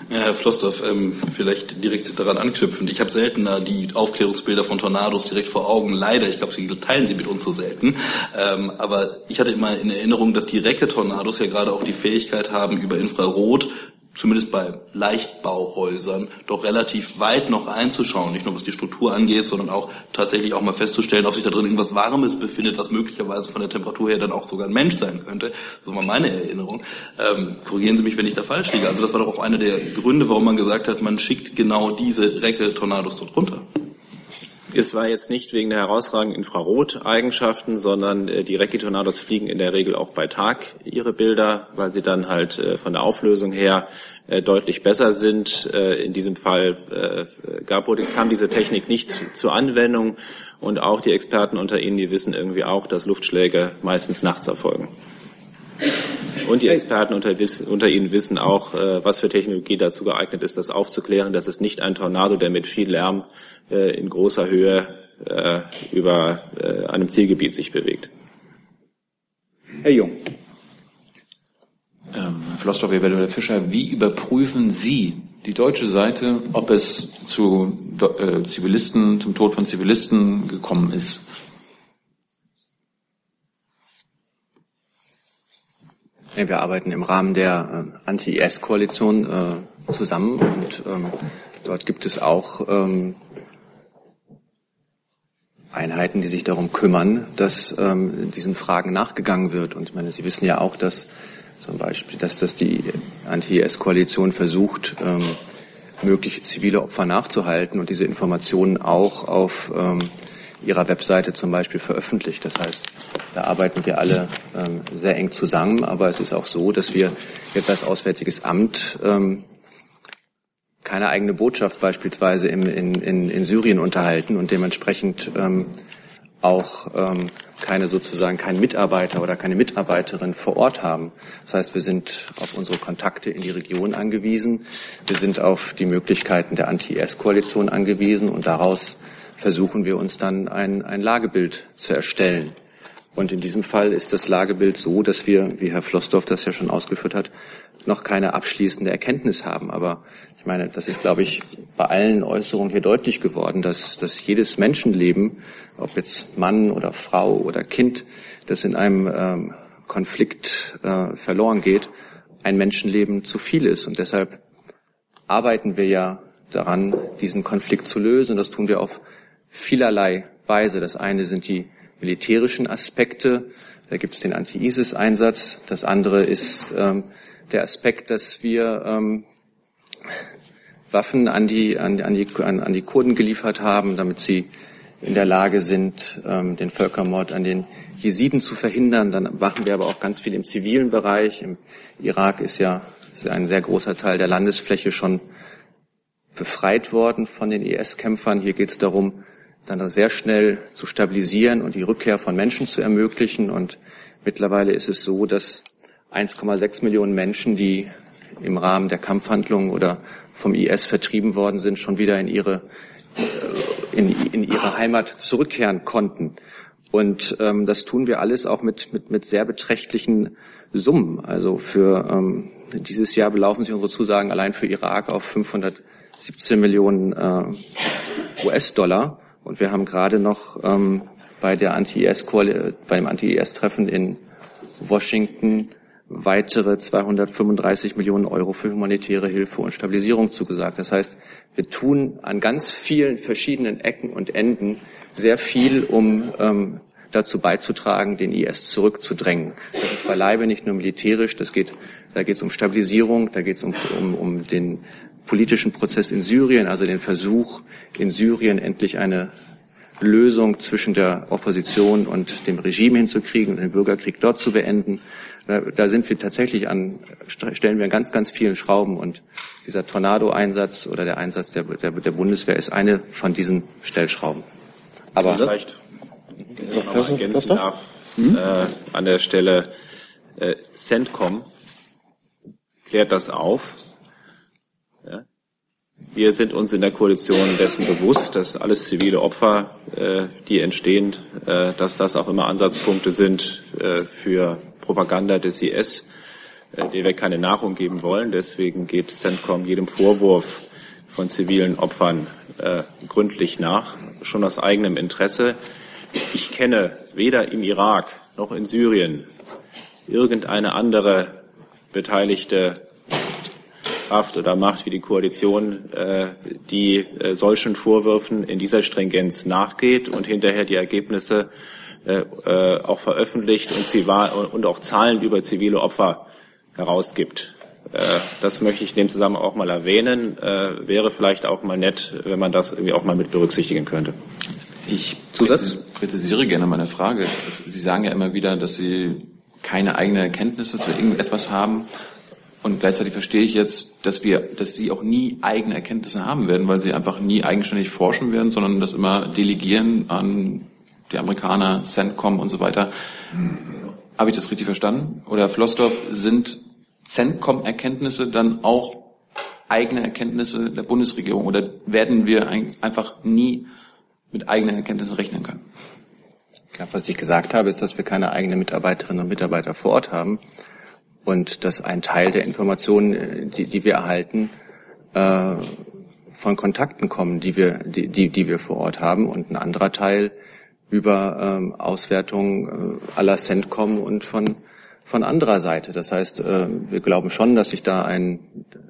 Ja, Herr Flossdorf, ähm, vielleicht direkt daran anknüpfend. Ich habe seltener die Aufklärungsbilder von Tornados direkt vor Augen. Leider, ich glaube, Sie teilen sie mit uns so selten. Ähm, aber ich hatte immer in Erinnerung, dass die Recke-Tornados ja gerade auch die Fähigkeit haben, über Infrarot zumindest bei Leichtbauhäusern, doch relativ weit noch einzuschauen, nicht nur was die Struktur angeht, sondern auch tatsächlich auch mal festzustellen, ob sich da drin irgendwas Warmes befindet, was möglicherweise von der Temperatur her dann auch sogar ein Mensch sein könnte. So war meine Erinnerung. Ähm, korrigieren Sie mich, wenn ich da falsch liege. Also das war doch auch einer der Gründe, warum man gesagt hat, man schickt genau diese Recke-Tornados dort runter. Es war jetzt nicht wegen der herausragenden Infraroteigenschaften, sondern äh, die Recce-Tornados fliegen in der Regel auch bei Tag ihre Bilder, weil sie dann halt äh, von der Auflösung her äh, deutlich besser sind. In diesem Fall kam diese Technik nicht zur Anwendung und auch die Experten unter Ihnen, die wissen irgendwie auch, dass Luftschläge meistens nachts erfolgen. Und die Experten unter, unter, Ihnen wissen auch, äh, was für Technologie dazu geeignet ist, das aufzuklären. Das ist nicht ein Tornado, der mit viel Lärm äh, in großer Höhe äh, über äh, einem Zielgebiet sich bewegt. Herr Jung. Ähm, Herr Flossdorf, Herr Fischer, wie überprüfen Sie die deutsche Seite, ob es zu äh, Zivilisten, zum Tod von Zivilisten gekommen ist? Wir arbeiten im Rahmen der äh, Anti-IS-Koalition äh, zusammen und ähm, dort gibt es auch ähm, Einheiten, die sich darum kümmern, dass ähm, diesen Fragen nachgegangen wird. Und ich meine, Sie wissen ja auch, dass zum Beispiel, dass das die Anti-IS-Koalition versucht, mögliche zivile Opfer nachzuhalten und diese Informationen auch auf ihrer Webseite zum Beispiel veröffentlicht. Das heißt, da arbeiten wir alle ähm, sehr eng zusammen. Aber es ist auch so, dass wir jetzt als Auswärtiges Amt ähm, keine eigene Botschaft beispielsweise im, in, in, in Syrien unterhalten und dementsprechend ähm, auch ähm, keine sozusagen keinen Mitarbeiter oder keine Mitarbeiterin vor Ort haben. Das heißt, wir sind auf unsere Kontakte in die Region angewiesen. Wir sind auf die Möglichkeiten der Anti-IS-Koalition angewiesen und daraus versuchen wir uns dann ein, ein Lagebild zu erstellen. Und in diesem Fall ist das Lagebild so, dass wir, wie Herr Flossdorf das ja schon ausgeführt hat, noch keine abschließende Erkenntnis haben. Aber ich meine, das ist, glaube ich, bei allen Äußerungen hier deutlich geworden, dass, dass jedes Menschenleben, ob jetzt Mann oder Frau oder Kind, das in einem ähm, Konflikt äh, verloren geht, ein Menschenleben zu viel ist. Und deshalb arbeiten wir ja daran, diesen Konflikt zu lösen. Und das tun wir auf vielerlei Weise. Das eine sind die militärischen Aspekte. Da gibt es den Anti-ISIS-Einsatz. Das andere ist ähm, der Aspekt, dass wir ähm, Waffen an die, an, an, die, an, an die Kurden geliefert haben, damit sie in der Lage sind, ähm, den Völkermord an den Jesiden zu verhindern. Dann machen wir aber auch ganz viel im zivilen Bereich. Im Irak ist ja ist ein sehr großer Teil der Landesfläche schon befreit worden von den IS-Kämpfern. Hier geht es darum, dann sehr schnell zu stabilisieren und die Rückkehr von Menschen zu ermöglichen. Und mittlerweile ist es so, dass 1,6 Millionen Menschen, die im Rahmen der Kampfhandlungen oder vom IS vertrieben worden sind, schon wieder in ihre, äh, in, in ihre Heimat zurückkehren konnten. Und ähm, das tun wir alles auch mit, mit, mit sehr beträchtlichen Summen. Also für ähm, dieses Jahr belaufen sich unsere Zusagen allein für Irak auf 517 Millionen äh, US-Dollar. Und wir haben gerade noch ähm, bei der Anti-IS bei dem Anti-IS-Treffen in Washington weitere 235 Millionen Euro für humanitäre Hilfe und Stabilisierung zugesagt. Das heißt, wir tun an ganz vielen verschiedenen Ecken und Enden sehr viel, um ähm, dazu beizutragen, den IS zurückzudrängen. Das ist beileibe nicht nur militärisch, das geht, da geht es um Stabilisierung, da geht es um, um, um den politischen Prozess in Syrien, also den Versuch, in Syrien endlich eine Lösung zwischen der Opposition und dem Regime hinzukriegen und den Bürgerkrieg dort zu beenden. Da, da sind wir tatsächlich an, stellen wir an ganz, ganz vielen Schrauben und dieser Tornado-Einsatz oder der Einsatz der, der, der Bundeswehr ist eine von diesen Stellschrauben. Aber vielleicht noch ergänzen darf, äh, an der Stelle äh, CENTCOM klärt das auf. Wir sind uns in der Koalition dessen bewusst, dass alles zivile Opfer, äh, die entstehen, äh, dass das auch immer Ansatzpunkte sind äh, für Propaganda des IS, der wir keine Nahrung geben wollen. Deswegen geht CENTCOM jedem Vorwurf von zivilen Opfern gründlich nach, schon aus eigenem Interesse. Ich kenne weder im Irak noch in Syrien irgendeine andere beteiligte Kraft oder Macht wie die Koalition, äh, die äh, solchen Vorwürfen in dieser Stringenz nachgeht und hinterher die Ergebnisse äh, auch veröffentlicht und, und auch Zahlen über zivile Opfer herausgibt. Das möchte ich in dem Zusammenhang auch mal erwähnen. Wäre vielleicht auch mal nett, wenn man das irgendwie auch mal mit berücksichtigen könnte. Ich präzisiere gerne meine Frage. Sie sagen ja immer wieder, dass Sie keine eigenen Erkenntnisse zu irgendetwas haben. Und gleichzeitig verstehe ich jetzt, dass wir, dass Sie auch nie eigene Erkenntnisse haben werden, weil Sie einfach nie eigenständig forschen werden, sondern das immer delegieren an die Amerikaner, CENTCOM und so weiter. Habe ich das richtig verstanden? Oder Flossdorf, sind CENTCOM-Erkenntnisse dann auch eigene Erkenntnisse der Bundesregierung oder werden wir einfach nie mit eigenen Erkenntnissen rechnen können. Ja, was ich gesagt habe, ist, dass wir keine eigenen Mitarbeiterinnen und Mitarbeiter vor Ort haben und dass ein Teil der Informationen, äh, die, die wir erhalten, äh, von Kontakten kommen, die wir, die, die, die wir vor Ort haben und ein anderer Teil über ähm, Auswertungen äh, aller CENTCOM und von von anderer Seite. Das heißt, äh, wir glauben schon, dass sich da ein,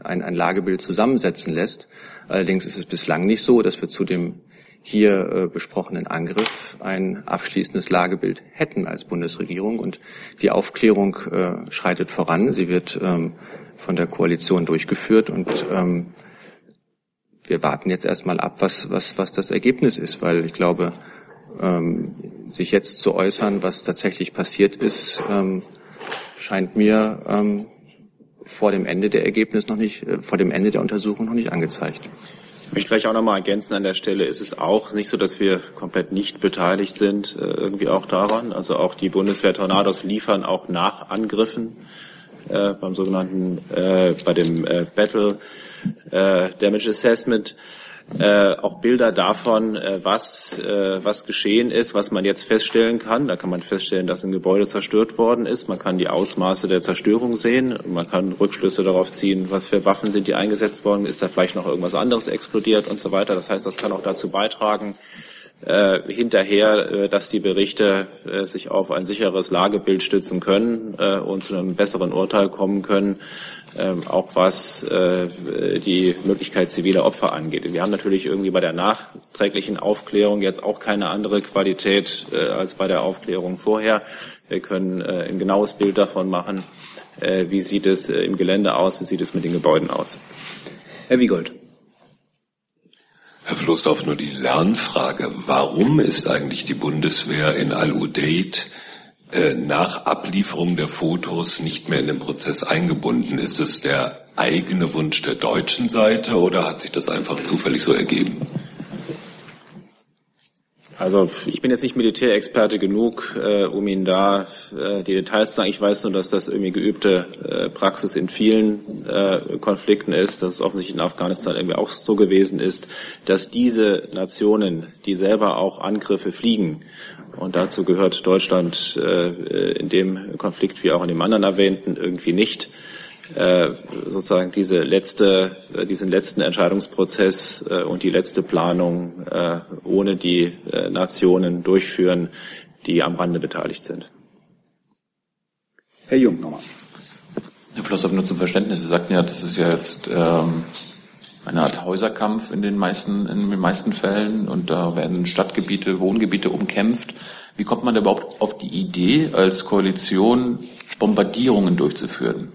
ein, ein Lagebild zusammensetzen lässt. Allerdings ist es bislang nicht so, dass wir zu dem hier äh, besprochenen Angriff ein abschließendes Lagebild hätten als Bundesregierung. Und die Aufklärung äh, schreitet voran. Sie wird ähm, von der Koalition durchgeführt und ähm, wir warten jetzt erstmal ab, was, was, was das Ergebnis ist, weil ich glaube, ähm, sich jetzt zu äußern, was tatsächlich passiert ist, ähm, scheint mir ähm, vor dem Ende der Ergebnis noch nicht, äh, vor dem Ende der Untersuchung noch nicht angezeigt. Ich möchte vielleicht auch noch mal ergänzen an der Stelle, ist es auch nicht so, dass wir komplett nicht beteiligt sind, äh, irgendwie auch daran. Also auch die Bundeswehr Tornados liefern auch nach Angriffen äh, beim sogenannten, äh, bei dem äh, Battle äh, Damage Assessment äh, auch Bilder davon, äh, was, äh, was geschehen ist, was man jetzt feststellen kann. Da kann man feststellen, dass ein Gebäude zerstört worden ist. Man kann die Ausmaße der Zerstörung sehen. Man kann Rückschlüsse darauf ziehen, was für Waffen sind die eingesetzt worden. Ist da vielleicht noch irgendwas anderes explodiert und so weiter. Das heißt, das kann auch dazu beitragen, äh, hinterher, äh, dass die Berichte äh, sich auf ein sicheres Lagebild stützen können äh, und zu einem besseren Urteil kommen können, auch was äh, die Möglichkeit ziviler Opfer angeht. Wir haben natürlich irgendwie bei der nachträglichen Aufklärung jetzt auch keine andere Qualität äh, als bei der Aufklärung vorher. Wir können äh, ein genaues Bild davon machen, wie sieht es im Gelände aus, wie sieht es mit den Gebäuden aus. Herr Wiegold. Herr Floßdorf, nur die Lernfrage. Warum ist eigentlich die Bundeswehr in Al-Udeid nach Ablieferung der Fotos nicht mehr in den Prozess eingebunden. Ist es der eigene Wunsch der deutschen Seite oder hat sich das einfach zufällig so ergeben? Also ich bin jetzt nicht Militärexperte genug, äh, um Ihnen da äh, die Details zu sagen. Ich weiß nur, dass das irgendwie geübte äh, Praxis in vielen äh, Konflikten ist, dass es offensichtlich in Afghanistan irgendwie auch so gewesen ist, dass diese Nationen, die selber auch Angriffe fliegen, und dazu gehört Deutschland äh, in dem Konflikt wie auch in dem anderen erwähnten irgendwie nicht, äh, sozusagen diese letzte, äh, diesen letzten Entscheidungsprozess äh, und die letzte Planung äh, ohne die äh, Nationen durchführen, die am Rande beteiligt sind. Herr Jung nochmal. Herr Flosshoff, nur zum Verständnis. Sie sagten ja, das ist ja jetzt ähm, eine Art Häuserkampf in den meisten, in den meisten Fällen und da werden Stadtgebiete, Wohngebiete umkämpft. Wie kommt man überhaupt auf die Idee, als Koalition Bombardierungen durchzuführen?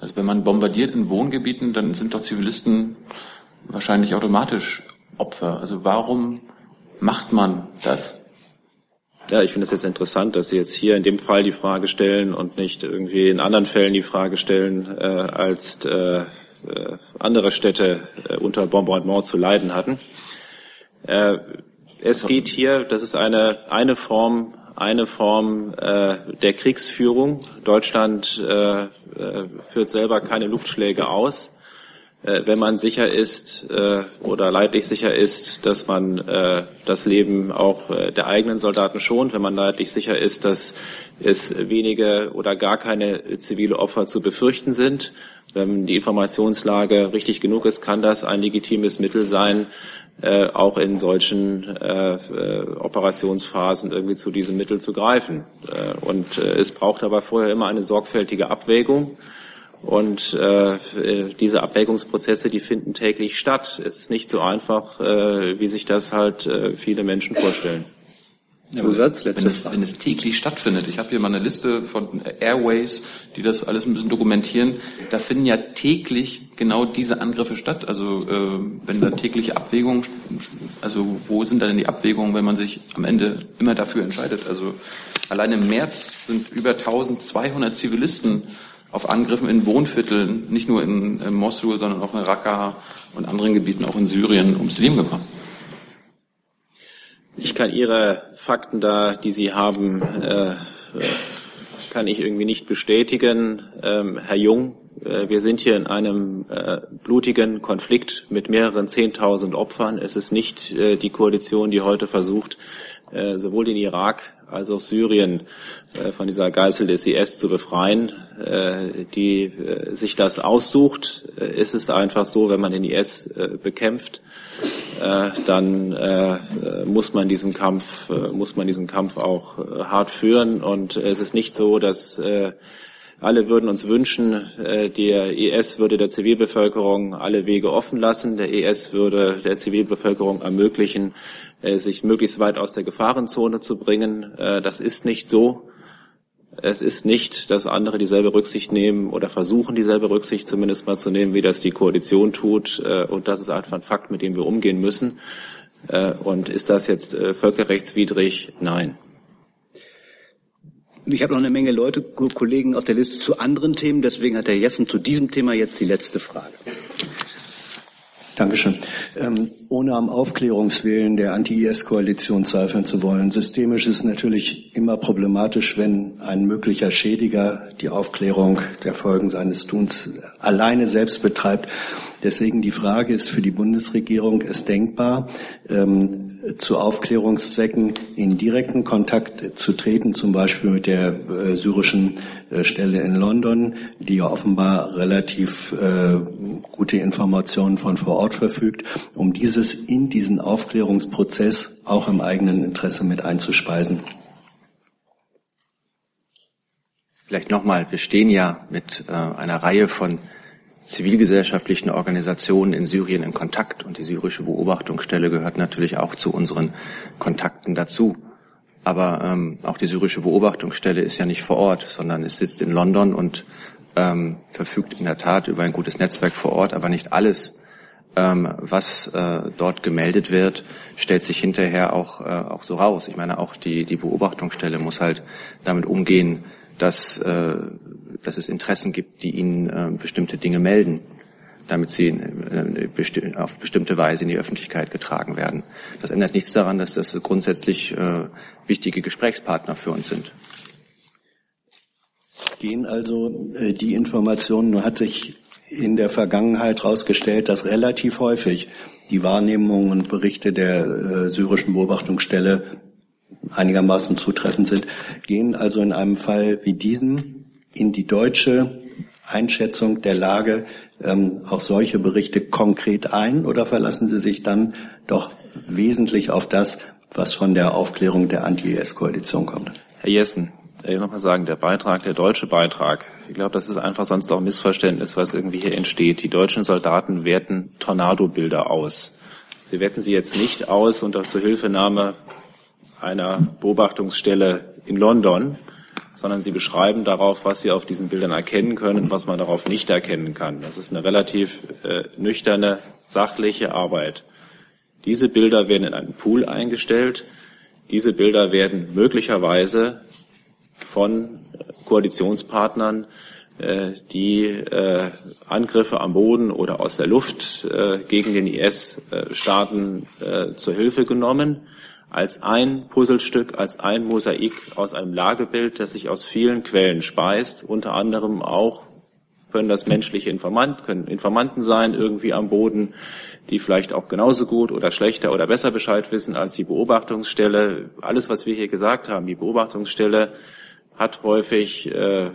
Also wenn man bombardiert in Wohngebieten, dann sind doch Zivilisten wahrscheinlich automatisch Opfer. Also warum macht man das? Ja, ich finde es jetzt interessant, dass Sie jetzt hier in dem Fall die Frage stellen und nicht irgendwie in anderen Fällen die Frage stellen, äh, als äh, äh andere Städte äh, unter Bombardement zu leiden hatten. Äh, es geht hier, das ist eine, eine Form eine Form äh, der Kriegsführung. Deutschland äh, äh, führt selber keine Luftschläge aus. Äh, wenn man sicher ist äh, oder leidlich sicher ist, dass man äh, das Leben auch der eigenen Soldaten schont, wenn man leidlich sicher ist, dass es wenige oder gar keine zivile Opfer zu befürchten sind, wenn die Informationslage richtig genug ist, kann das ein legitimes Mittel sein, auch in solchen Operationsphasen irgendwie zu diesem Mittel zu greifen. Und es braucht aber vorher immer eine sorgfältige Abwägung. Und äh, diese Abwägungsprozesse, die finden täglich statt. Es ist nicht so einfach, äh, wie sich das halt äh, viele Menschen vorstellen. Zusatz, wenn, es, wenn es täglich stattfindet. Ich habe hier mal eine Liste von Airways, die das alles ein bisschen dokumentieren. Da finden ja täglich genau diese Angriffe statt. Also äh, wenn da tägliche Abwägungen, also wo sind da denn die Abwägungen, wenn man sich am Ende immer dafür entscheidet? Also allein im März sind über 1200 Zivilisten auf Angriffen in Wohnvierteln, nicht nur in, in Mosul, sondern auch in Raqqa und anderen Gebieten, auch in Syrien, ums Leben gekommen. Ich kann Ihre Fakten da, die Sie haben, äh, kann ich irgendwie nicht bestätigen. Ähm, Herr Jung Äh, wir sind hier in einem äh, blutigen Konflikt mit mehreren Zehntausend Opfern. Es ist nicht äh, die Koalition, die heute versucht, äh, sowohl den Irak als auch Syrien äh, von dieser Geißel des IS zu befreien, äh, die sich das aussucht. ist es einfach so, wenn man den IS bekämpft, dann muss man diesen Kampf, muss man diesen Kampf auch hart führen. Und es ist nicht so, dass alle würden uns wünschen, der IS würde der Zivilbevölkerung alle Wege offen lassen. Der IS würde der Zivilbevölkerung ermöglichen, äh, sich möglichst weit aus der Gefahrenzone zu bringen. Äh, das ist nicht so. Es ist nicht, dass andere dieselbe Rücksicht nehmen oder versuchen, dieselbe Rücksicht zumindest mal zu nehmen, wie das die Koalition tut. Äh, und das ist einfach ein Fakt, mit dem wir umgehen müssen. Und ist das jetzt völkerrechtswidrig? Nein. Ich habe noch eine Menge Leute, Kollegen auf der Liste zu anderen Themen. Deswegen hat Herr Jessen zu diesem Thema jetzt die letzte Frage. Dankeschön. Ähm, ohne am Aufklärungswillen der Anti-IS-Koalition zweifeln zu wollen. Systemisch ist natürlich immer problematisch, wenn ein möglicher Schädiger die Aufklärung der Folgen seines Tuns alleine selbst betreibt. Deswegen die Frage ist für die Bundesregierung, ist denkbar, ähm, zu Aufklärungszwecken in direkten Kontakt zu treten, zum Beispiel mit der äh, syrischen äh, Stelle in London, die ja offenbar relativ äh, gute Informationen von vor Ort verfügt, um dieses in diesen Aufklärungsprozess auch im eigenen Interesse mit einzuspeisen. Vielleicht nochmal, wir stehen ja mit äh, einer Reihe von zivilgesellschaftlichen Organisationen in Syrien in Kontakt und die syrische Beobachtungsstelle gehört natürlich auch zu unseren Kontakten dazu. Aber ähm, auch die syrische Beobachtungsstelle ist ja nicht vor Ort, sondern es sitzt in London und ähm, verfügt in der Tat über ein gutes Netzwerk vor Ort, aber nicht alles, was äh, dort gemeldet wird, stellt sich hinterher auch, äh, auch so raus. Ich meine, auch die, die Beobachtungsstelle muss halt damit umgehen, dass, äh, dass es Interessen gibt, die ihnen äh, bestimmte Dinge melden, damit sie äh, auf bestimmte Weise in die Öffentlichkeit getragen werden. Das ändert nichts daran, dass das grundsätzlich äh, wichtige Gesprächspartner für uns sind. Gehen also äh, die Informationen, nur hat sich in der Vergangenheit herausgestellt, dass relativ häufig die Wahrnehmungen und Berichte der äh, syrischen Beobachtungsstelle einigermaßen zutreffend sind, gehen also in einem Fall wie diesem in die deutsche Einschätzung der Lage ähm, auch solche Berichte konkret ein oder verlassen Sie sich dann doch wesentlich auf das, was von der Aufklärung der Anti-IS-Koalition kommt? Herr Jessen, ich will nochmal sagen, der Beitrag, der deutsche Beitrag, ich glaube, das ist einfach sonst auch Missverständnis, was irgendwie hier entsteht. Die deutschen Soldaten werten Tornadobilder aus. Sie werten sie jetzt nicht aus unter Zuhilfenahme einer Beobachtungsstelle in London, sondern sie beschreiben darauf, was sie auf diesen Bildern erkennen können und was man darauf nicht erkennen kann. Das ist eine relativ äh, nüchterne, sachliche Arbeit. Diese Bilder werden in einen Pool eingestellt. Diese Bilder werden möglicherweise von Koalitionspartnern, äh, die äh, Angriffe am Boden oder aus der Luft äh, gegen den IS-Staaten zur Hilfe genommen als ein Puzzlestück, als ein Mosaik aus einem Lagebild, das sich aus vielen Quellen speist, unter anderem auch können das menschliche Informant, können Informanten sein, irgendwie am Boden, die vielleicht auch genauso gut oder schlechter oder besser Bescheid wissen als die Beobachtungsstelle. Alles, was wir hier gesagt haben, die Beobachtungsstelle hat häufig äh,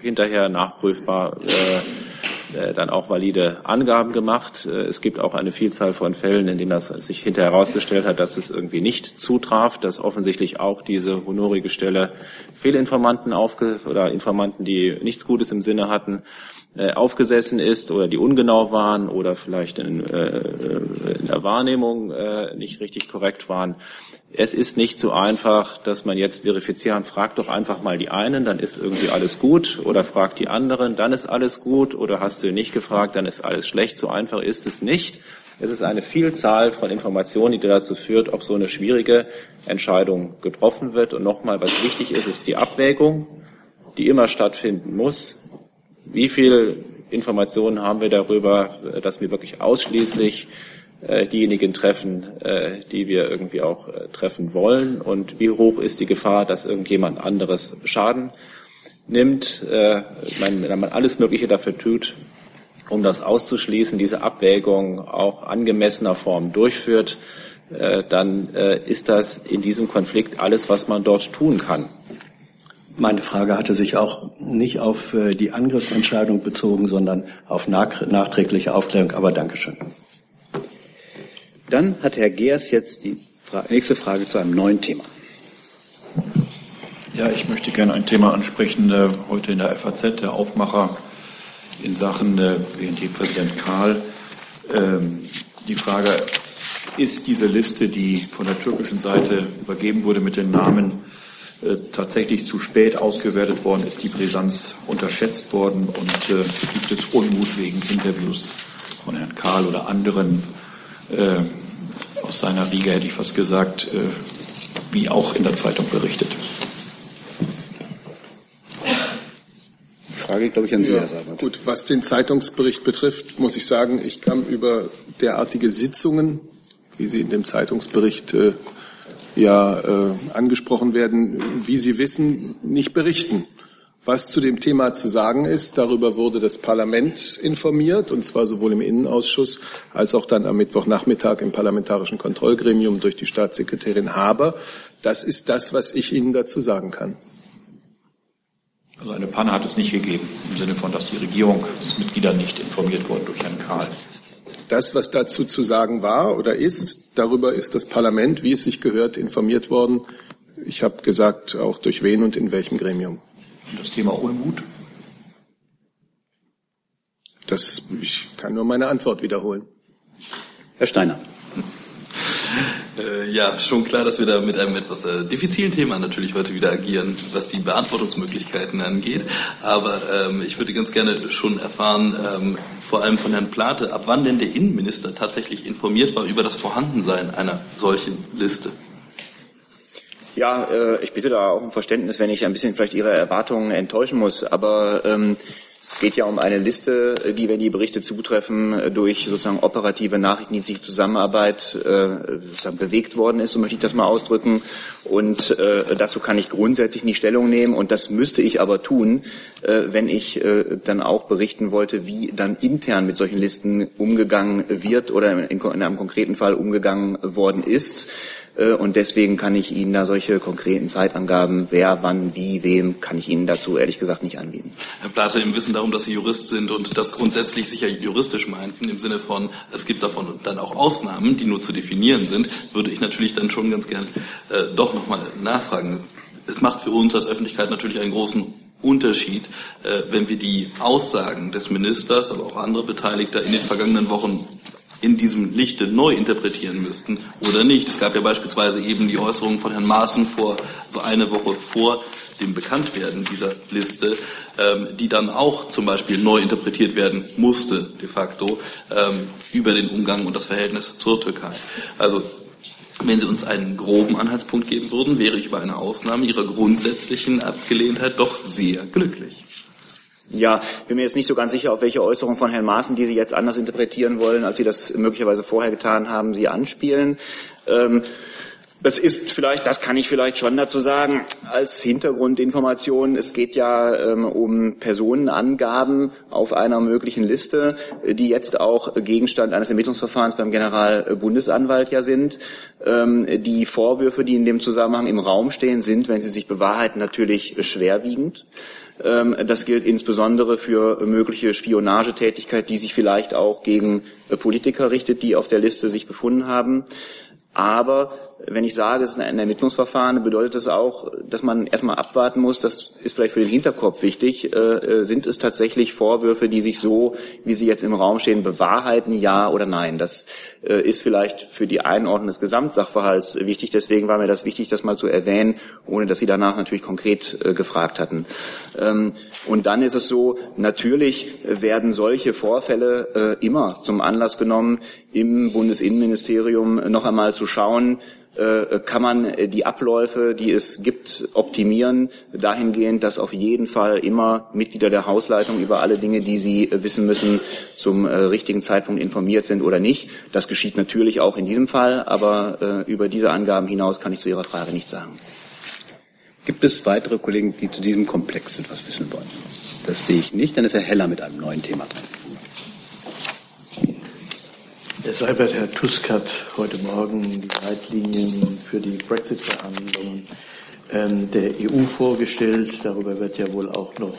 hinterher nachprüfbar äh, äh, dann auch valide Angaben gemacht. Äh, es gibt auch eine Vielzahl von Fällen, in denen das sich hinterher herausgestellt hat, dass es irgendwie nicht zutraf, dass offensichtlich auch diese honorige Stelle Fehlinformanten aufge oder Informanten, die nichts Gutes im Sinne hatten, äh, aufgesessen ist oder die ungenau waren oder vielleicht in, äh, in der Wahrnehmung äh, nicht richtig korrekt waren. Es ist nicht so einfach, dass man jetzt verifizieren, fragt doch einfach mal die einen, dann ist irgendwie alles gut, oder fragt die anderen, dann ist alles gut, oder hast du nicht gefragt, dann ist alles schlecht. So einfach ist es nicht. Es ist eine Vielzahl von Informationen, die dazu führt, ob so eine schwierige Entscheidung getroffen wird. Und nochmal, was wichtig ist, ist die Abwägung, die immer stattfinden muss. Wie viel Informationen haben wir darüber, dass wir wirklich ausschließlich äh, diejenigen treffen, äh, die wir irgendwie auch äh, treffen wollen und wie hoch ist die Gefahr, dass irgendjemand anderes Schaden nimmt, äh, wenn man alles Mögliche dafür tut, um das auszuschließen, diese Abwägung auch angemessener Form durchführt, äh, dann äh, ist das in diesem Konflikt alles, was man dort tun kann. Meine Frage hatte sich auch nicht auf äh, die Angriffsentscheidung bezogen, sondern auf nachträgliche Aufklärung. Aber Dankeschön. Dann hat Herr Geers jetzt die nächste Frage zu einem neuen Thema. Ja, ich möchte gerne ein Thema ansprechen, äh, heute in der FAZ, der Aufmacher in Sachen äh, BND-Präsident Karl. Ähm, die Frage, ist diese Liste, die von der türkischen Seite übergeben wurde mit den Namen, äh, tatsächlich zu spät ausgewertet worden? Ist die Brisanz unterschätzt worden? Und äh, gibt es Unmut wegen Interviews von Herrn Karl oder anderen äh, aus seiner Riege, hätte ich fast gesagt, äh, wie auch in der Zeitung berichtet? Frage, glaube ich, an Sie, ja, Herr Seibert. Gut, was den Zeitungsbericht betrifft, muss ich sagen, ich kann über derartige Sitzungen, wie sie in dem Zeitungsbericht äh, ja äh, angesprochen werden, wie Sie wissen, nicht berichten. Was zu dem Thema zu sagen ist, darüber wurde das Parlament informiert, und zwar sowohl im Innenausschuss als auch dann am Mittwochnachmittag im Parlamentarischen Kontrollgremium durch die Staatssekretärin Haber. Das ist das, was ich Ihnen dazu sagen kann. Also eine Panne hat es nicht gegeben, im Sinne von, dass die Regierungsmitglieder nicht informiert wurden durch Herrn Karl. Das, was dazu zu sagen war oder ist, darüber ist das Parlament, wie es sich gehört, informiert worden. Ich habe gesagt, auch durch wen und in welchem Gremium. Und das Thema Unmut? Das, ich kann nur meine Antwort wiederholen. Herr Steiner. Äh, ja, schon klar, dass wir da mit einem etwas äh, diffizilen Thema natürlich heute wieder agieren, was die Beantwortungsmöglichkeiten angeht. Aber ähm, ich würde ganz gerne schon erfahren, ähm, vor allem von Herrn Plate, ab wann denn der Innenminister tatsächlich informiert war über das Vorhandensein einer solchen Liste. Ja, äh, ich bitte da auch um Verständnis, wenn ich ein bisschen vielleicht Ihre Erwartungen enttäuschen muss. Aber ähm, es geht ja um eine Liste, die, wenn die Berichte zutreffen, durch sozusagen operative nachrichtendienstliche Zusammenarbeit äh, sozusagen bewegt worden ist, so möchte ich das mal ausdrücken. Und äh, dazu kann ich grundsätzlich nicht Stellung nehmen. Und das müsste ich aber tun, äh, wenn ich äh, dann auch berichten wollte, wie dann intern mit solchen Listen umgegangen wird oder in, in einem konkreten Fall umgegangen worden ist. Äh, und deswegen kann ich Ihnen da solche konkreten Zeitangaben, wer, wann, wie, wem, kann ich Ihnen dazu ehrlich gesagt nicht anbieten. Herr Plate, im Wissen darum, dass Sie Jurist sind und das grundsätzlich sicher juristisch meinten, im Sinne von, es gibt davon dann auch Ausnahmen, die nur zu definieren sind, würde ich natürlich dann schon ganz gern äh, doch nochmal nachfragen. Es macht für uns als Öffentlichkeit natürlich einen großen Unterschied, äh, wenn wir die Aussagen des Ministers, aber auch andere Beteiligter in den vergangenen Wochen in diesem Lichte neu interpretieren müssten oder nicht. Es gab ja beispielsweise eben die Äußerungen von Herrn Maaßen vor, so eine Woche vor dem Bekanntwerden dieser Liste, ähm, die dann auch zum Beispiel neu interpretiert werden musste, de facto, ähm, über den Umgang und das Verhältnis zur Türkei. Also wenn Sie uns einen groben Anhaltspunkt geben würden, wäre ich über eine Ausnahme Ihrer grundsätzlichen Abgelehntheit doch sehr glücklich. Ja, bin mir jetzt nicht so ganz sicher, auf welche Äußerung von Herrn Maaßen, die Sie jetzt anders interpretieren wollen, als Sie das möglicherweise vorher getan haben, Sie anspielen. Ähm, das ist vielleicht, das kann ich vielleicht schon dazu sagen, als Hintergrundinformation. Es geht ja ähm, um Personenangaben auf einer möglichen Liste, die jetzt auch Gegenstand eines Ermittlungsverfahrens beim Generalbundesanwalt ja sind. Ähm, die Vorwürfe, die in dem Zusammenhang im Raum stehen, sind, wenn sie sich bewahrheiten, natürlich schwerwiegend. Ähm, das gilt insbesondere für mögliche Spionagetätigkeit, die sich vielleicht auch gegen Politiker richtet, die auf der Liste sich befunden haben. Aber wenn ich sage, es ist ein Ermittlungsverfahren, bedeutet das auch, dass man erstmal abwarten muss, das ist vielleicht für den Hinterkopf wichtig, äh, äh, sind es tatsächlich Vorwürfe, die sich so, wie sie jetzt im Raum stehen, bewahrheiten, ja oder nein. Das äh, ist vielleicht für die Einordnung des Gesamtsachverhalts wichtig. Deswegen war mir das wichtig, das mal zu erwähnen, ohne dass Sie danach natürlich konkret gefragt hatten. Ähm, und dann ist es so, natürlich werden solche Vorfälle immer zum Anlass genommen, im Bundesinnenministerium noch einmal zu schauen, kann man äh, die Abläufe, die es gibt, optimieren, dahingehend, dass auf jeden Fall immer Mitglieder der Hausleitung über alle Dinge, die sie äh, wissen müssen, zum richtigen Zeitpunkt informiert sind oder nicht. Das geschieht natürlich auch in diesem Fall, aber über diese Angaben hinaus kann ich zu Ihrer Frage nichts sagen. Gibt es weitere Kollegen, die zu diesem Komplex etwas wissen wollen? Das sehe ich nicht. Dann ist Herr Heller mit einem neuen Thema dran. Herr Seibert, Herr Tusk hat heute Morgen die Leitlinien für die Brexit-Verhandlungen ähm, der EU vorgestellt. Darüber wird ja wohl auch noch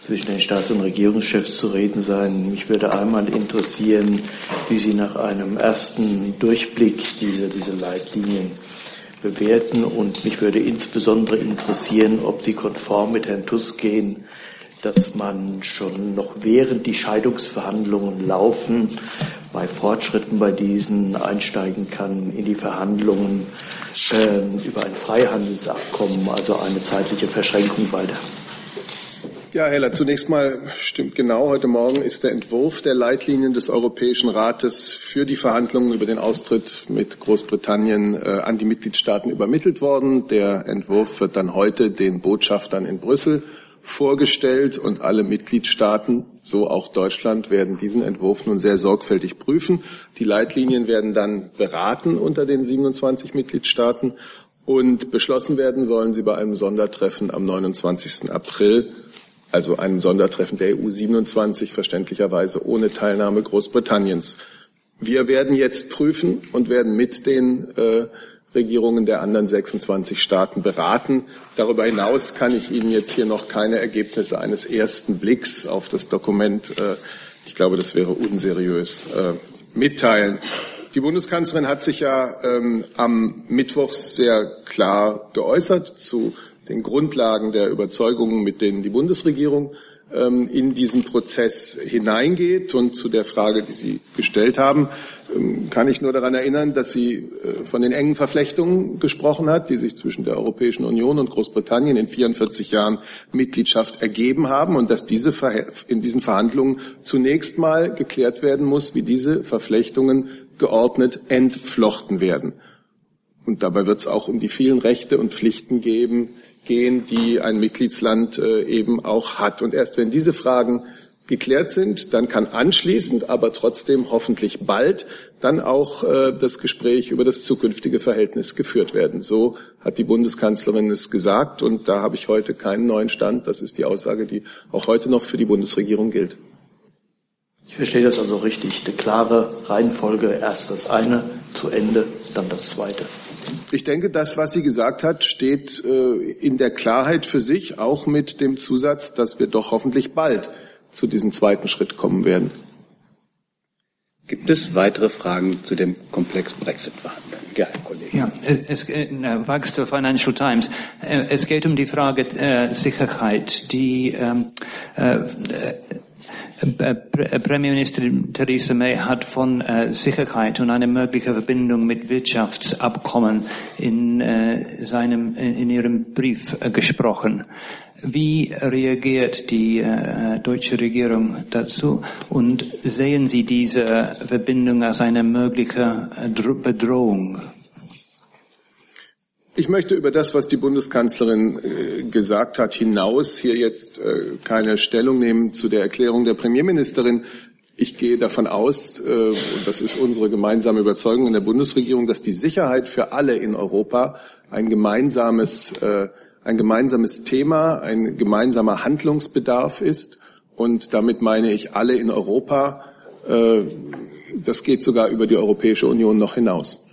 zwischen den Staats- und Regierungschefs zu reden sein. Mich würde einmal interessieren, wie Sie nach einem ersten Durchblick dieser, dieser Leitlinien bewerten. Und mich würde insbesondere interessieren, ob Sie konform mit Herrn Tusk gehen, dass man schon noch während die Scheidungsverhandlungen laufen, bei Fortschritten bei diesen einsteigen kann in die Verhandlungen äh, über ein Freihandelsabkommen, also eine zeitliche Verschränkung weiter. Ja, Heller, zunächst mal stimmt genau. Heute Morgen ist der Entwurf der Leitlinien des Europäischen Rates für die Verhandlungen über den Austritt mit Großbritannien äh, an die Mitgliedstaaten übermittelt worden. Der Entwurf wird dann heute den Botschaftern in Brüssel vorgestellt und alle Mitgliedstaaten, so auch Deutschland, werden diesen Entwurf nun sehr sorgfältig prüfen. Die Leitlinien werden dann beraten unter den 27 Mitgliedstaaten und beschlossen werden sollen sie bei einem Sondertreffen am 29. April also einem Sondertreffen der EU 27, verständlicherweise ohne Teilnahme Großbritanniens. Wir werden jetzt prüfen und werden mit den äh, Regierungen der anderen 26 Staaten beraten. Darüber hinaus kann ich Ihnen jetzt hier noch keine Ergebnisse eines ersten Blicks auf das Dokument, äh, ich glaube, das wäre unseriös, äh, mitteilen. Die Bundeskanzlerin hat sich ja ähm, am Mittwoch sehr klar geäußert zu den Grundlagen der Überzeugungen, mit denen die Bundesregierung ähm, in diesen Prozess hineingeht. Und zu der Frage, die Sie gestellt haben, kann ich nur daran erinnern, dass sie äh, von den engen Verflechtungen gesprochen hat, die sich zwischen der Europäischen Union und Großbritannien in 44 Jahren Mitgliedschaft ergeben haben und dass diese in diesen Verhandlungen zunächst mal geklärt werden muss, wie diese Verflechtungen geordnet entflochten werden. Und dabei wird es auch um die vielen Rechte und Pflichten geben, gehen, die ein Mitgliedsland äh, eben auch hat. Und erst wenn diese Fragen geklärt sind, dann kann anschließend, aber trotzdem hoffentlich bald, dann auch äh, das Gespräch über das zukünftige Verhältnis geführt werden. So hat die Bundeskanzlerin es gesagt und da habe ich heute keinen neuen Stand. Das ist die Aussage, die auch heute noch für die Bundesregierung gilt. Ich verstehe das also richtig. Eine klare Reihenfolge, erst das eine zu Ende, dann das zweite. Ich denke, das, was sie gesagt hat, steht äh, in der Klarheit für sich, auch mit dem Zusatz, dass wir doch hoffentlich bald zu diesem zweiten Schritt kommen werden. Gibt es weitere Fragen zu dem Komplex Brexit-Verhandlungen? Ja, Herr Kollege. Ja, es, äh, Wagster Financial Times. Äh, es geht um die Frage äh, Sicherheit. Die ähm, äh, äh, Premierministerin Theresa May hat von äh, Sicherheit und einer möglichen Verbindung mit Wirtschaftsabkommen in, äh, seinem, in ihrem Brief äh, gesprochen. Wie reagiert die äh, deutsche Regierung dazu und sehen Sie diese Verbindung als eine mögliche äh, Bedrohung? Ich möchte über das, was die Bundeskanzlerin äh, gesagt hat, hinaus hier jetzt äh, keine Stellung nehmen zu der Erklärung der Premierministerin. Ich gehe davon aus, äh, und das ist unsere gemeinsame Überzeugung in der Bundesregierung, dass die Sicherheit für alle in Europa ein gemeinsames, ein gemeinsames Thema, ein gemeinsamer Handlungsbedarf ist. Und damit meine ich alle in Europa. Das geht sogar über die Europäische Union noch hinaus.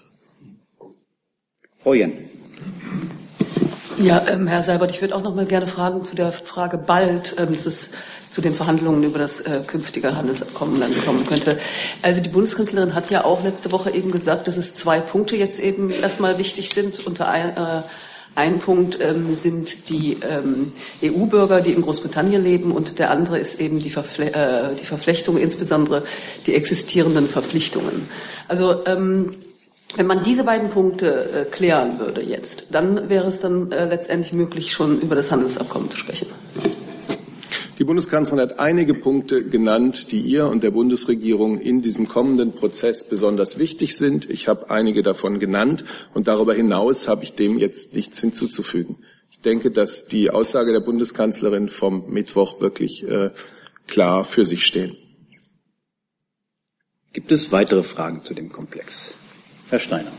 Frau Jen. Ja, ähm, Herr Seibert, ich würde auch noch mal gerne fragen zu der Frage bald, ähm, dass es zu den Verhandlungen über das äh, künftige Handelsabkommen dann kommen könnte. Also die Bundeskanzlerin hat ja auch letzte Woche eben gesagt, dass es zwei Punkte jetzt eben erstmal wichtig sind. Unter ein, äh, ein Punkt ähm, sind die ähm, EU-Bürger, die in Großbritannien leben, und der andere ist eben die, Verfle äh, die Verflechtung, insbesondere die existierenden Verpflichtungen. Also ähm, wenn man diese beiden Punkte äh, klären würde jetzt, dann wäre es dann äh, letztendlich möglich, schon über das Handelsabkommen zu sprechen. Die Bundeskanzlerin hat einige Punkte genannt, die ihr und der Bundesregierung in diesem kommenden Prozess besonders wichtig sind. Ich habe einige davon genannt und darüber hinaus habe ich dem jetzt nichts hinzuzufügen. Ich denke, dass die Aussage der Bundeskanzlerin vom Mittwoch wirklich äh, klar für sich stehen. Gibt es weitere Fragen zu dem Komplex? Herr Steiner.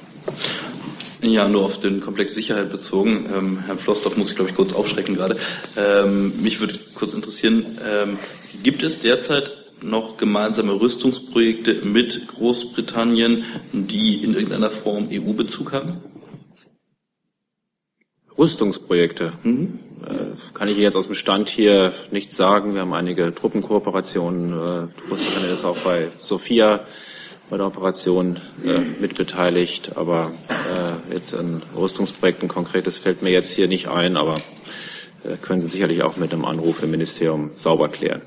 Ja, nur auf den Komplex Sicherheit bezogen. Ähm, Herrn Flossdorf muss ich, glaube ich, kurz aufschrecken gerade. Ähm, mich würde kurz interessieren, ähm, gibt es derzeit noch gemeinsame Rüstungsprojekte mit Großbritannien, die in irgendeiner Form EU-Bezug haben? Rüstungsprojekte. Mhm. Äh, kann ich jetzt aus dem Stand hier nicht sagen. Wir haben einige Truppenkooperationen. Äh, Großbritannien ist auch bei Sophia bei der Operation äh, mitbeteiligt. Aber äh, jetzt ein Rüstungsprojekt, ein konkretes fällt mir jetzt hier nicht ein, aber äh, können Sie sicherlich auch mit einem Anruf im Ministerium sauber klären.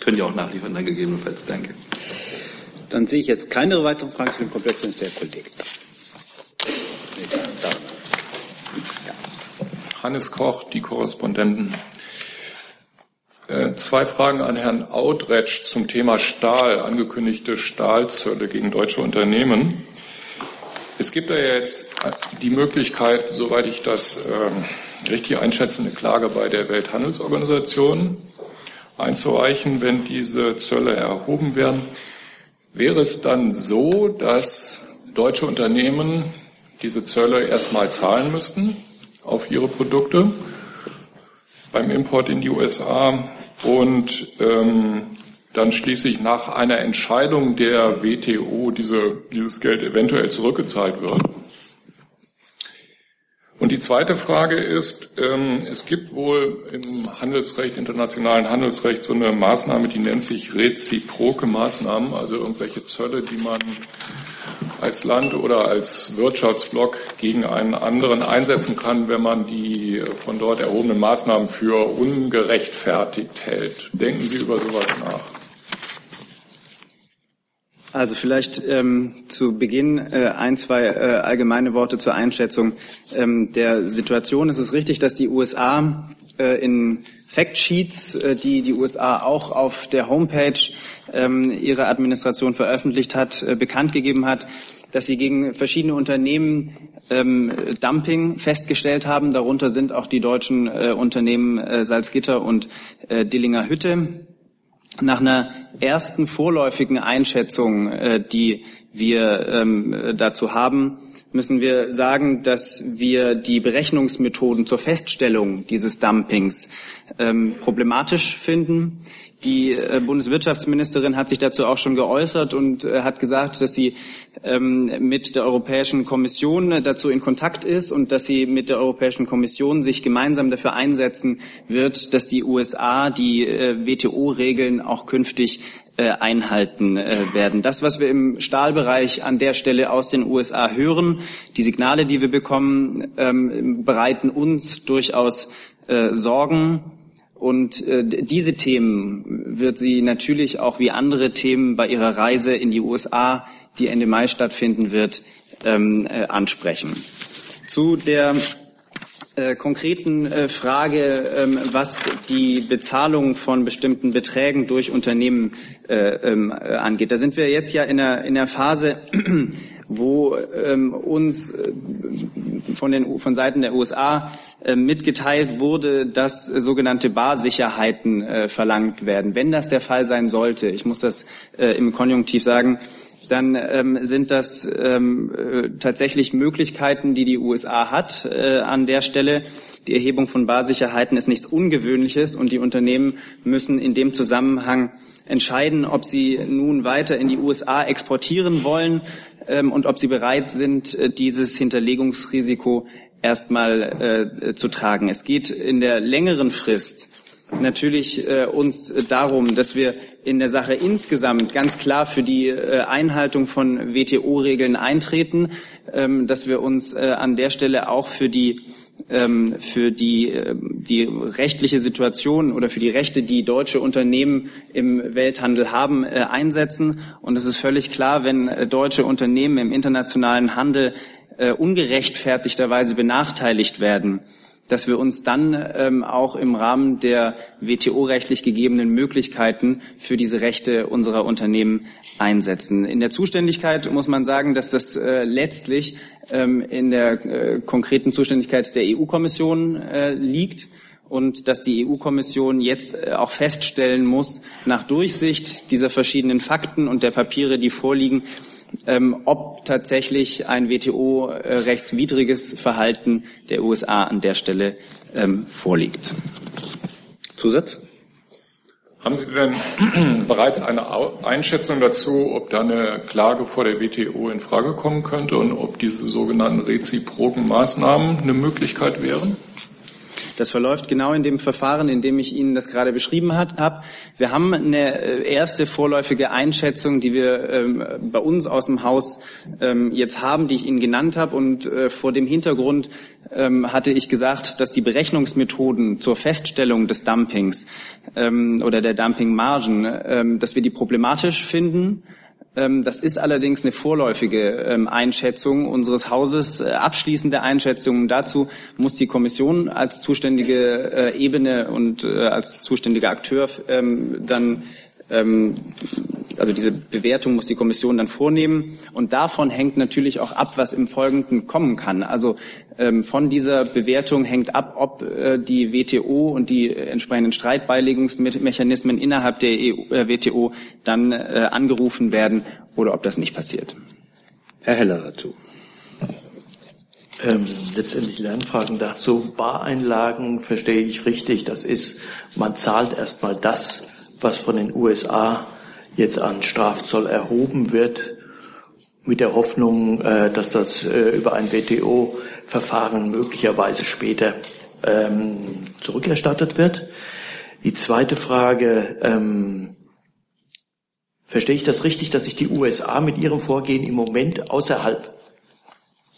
Können ja auch nachliefern, dann gegebenenfalls. Danke. Dann sehe ich jetzt keine weiteren Fragen zu dem Komplex, sind der Kollege. Hannes Koch, die Korrespondenten. Äh, zwei Fragen an Herrn Audretsch zum Thema Stahl, angekündigte Stahlzölle gegen deutsche Unternehmen. Es gibt ja jetzt die Möglichkeit, soweit ich das äh, richtig einschätze, eine Klage bei der Welthandelsorganisation einzureichen, wenn diese Zölle erhoben werden. Wäre es dann so, dass deutsche Unternehmen diese Zölle erstmal zahlen müssten auf ihre Produkte beim Import in die USA und ähm, dann schließlich nach einer Entscheidung der WTO diese, dieses Geld eventuell zurückgezahlt wird. Und die zweite Frage ist, ähm, es gibt wohl im Handelsrecht, internationalen Handelsrecht, so eine Maßnahme, die nennt sich reziproke Maßnahmen, also irgendwelche Zölle, die man als Land oder als Wirtschaftsblock gegen einen anderen einsetzen kann, wenn man die von dort erhobenen Maßnahmen für ungerechtfertigt hält. Denken Sie über sowas nach? Also vielleicht ähm, zu Beginn äh, ein, zwei äh, allgemeine Worte zur Einschätzung ähm, der Situation. Es ist richtig, dass die USA äh, in Factsheets, äh, die die USA auch auf der Homepage ähm, ihrer Administration veröffentlicht hat, äh, bekannt gegeben hat, dass sie gegen verschiedene Unternehmen ähm, Dumping festgestellt haben. Darunter sind auch die deutschen äh, Unternehmen Salzgitter und Dillinger Hütte nach einer ersten vorläufigen Einschätzung, die wir ähm, dazu haben, müssen wir sagen, dass wir die Berechnungsmethoden zur Feststellung dieses Dumpings ähm, problematisch finden. Die äh, Bundeswirtschaftsministerin hat sich dazu auch schon geäußert und äh, hat gesagt, dass sie ähm, mit der Europäischen Kommission dazu in Kontakt ist und dass sie mit der Europäischen Kommission sich gemeinsam dafür einsetzen wird, dass die USA die äh, WTO-Regeln auch künftig einhalten werden. Das, was wir im Stahlbereich an der Stelle aus den USA hören, die Signale, die wir bekommen, ähm, bereiten uns durchaus Sorgen. Und äh, diese Themen wird sie natürlich auch wie andere Themen bei ihrer Reise in die USA, die Ende Mai stattfinden wird, ähm, äh, ansprechen. Zu der äh, konkreten äh, Frage, ähm, was die Bezahlung von bestimmten Beträgen durch Unternehmen äh, ähm, äh, angeht. Da sind wir jetzt ja in der, in der Phase, wo ähm, uns äh, von, den, von Seiten der USA äh, mitgeteilt wurde, dass sogenannte Barsicherheiten verlangt werden. Wenn das der Fall sein sollte, ich muss das im Konjunktiv sagen, dann ähm, sind das ähm, äh, tatsächlich Möglichkeiten, die die USA hat äh, an der Stelle. Die Erhebung von Barsicherheiten ist nichts Ungewöhnliches und die Unternehmen müssen in dem Zusammenhang entscheiden, ob sie nun weiter in die USA exportieren wollen ähm, und ob sie bereit sind, äh, dieses Hinterlegungsrisiko erstmal äh, zu tragen. Es geht in der längeren Frist natürlich äh, uns darum, dass wir in der Sache insgesamt ganz klar für die äh, Einhaltung von WTO-Regeln eintreten, ähm, dass wir uns äh, an der Stelle auch für die ähm, für die, äh, die rechtliche Situation oder für die Rechte, die deutsche Unternehmen im Welthandel haben, äh, einsetzen. Und es ist völlig klar, wenn äh, deutsche Unternehmen im internationalen Handel ungerechtfertigterweise benachteiligt werden, dass wir uns dann ähm, auch im Rahmen der WTO-rechtlich gegebenen Möglichkeiten für diese Rechte unserer Unternehmen einsetzen. In der Zuständigkeit muss man sagen, dass das äh, letztlich ähm, in der äh, konkreten Zuständigkeit der EU-Kommission äh, liegt und dass die EU-Kommission jetzt äh, auch feststellen muss, nach Durchsicht dieser verschiedenen Fakten und der Papiere, die vorliegen, ähm, ob tatsächlich ein WTO-rechtswidriges Verhalten der USA an der Stelle ähm, vorliegt. Zusatz? Haben Sie denn bereits eine Einschätzung dazu, ob da eine Klage vor der WTO in Frage kommen könnte und ob diese sogenannten reziproken Maßnahmen eine Möglichkeit wären? Das verläuft genau in dem Verfahren, in dem ich Ihnen das gerade beschrieben habe. Wir haben eine äh, erste vorläufige Einschätzung, die wir ähm, bei uns aus dem Haus ähm, jetzt haben, die ich Ihnen genannt habe. Und äh, vor dem Hintergrund ähm, hatte ich gesagt, dass die Berechnungsmethoden zur Feststellung des Dumpings ähm, oder der Dumpingmargen, ähm, dass wir die problematisch finden das ist allerdings eine vorläufige ähm, Einschätzung unseres Hauses. Äh, abschließende Einschätzungen dazu muss die Kommission als zuständige äh, Ebene und äh, als zuständiger Akteur ähm, dann also diese Bewertung muss die Kommission dann vornehmen. Und davon hängt natürlich auch ab, was im Folgenden kommen kann. Also ähm, von dieser Bewertung hängt ab, ob äh, die WTO und die entsprechenden Streitbeilegungsmechanismen innerhalb der EU, äh, WTO dann äh, angerufen werden oder ob das nicht passiert. Herr Heller dazu. Ähm, letztendlich Lernfragen dazu. Bareinlagen verstehe ich richtig. Das ist, man zahlt erstmal das, was von den USA jetzt an Strafzoll erhoben wird, mit der Hoffnung, äh, dass das äh, über ein WTO-Verfahren möglicherweise später ähm, zurückerstattet wird. Die zweite Frage, ähm, verstehe ich das richtig, dass sich die USA mit ihrem Vorgehen im Moment außerhalb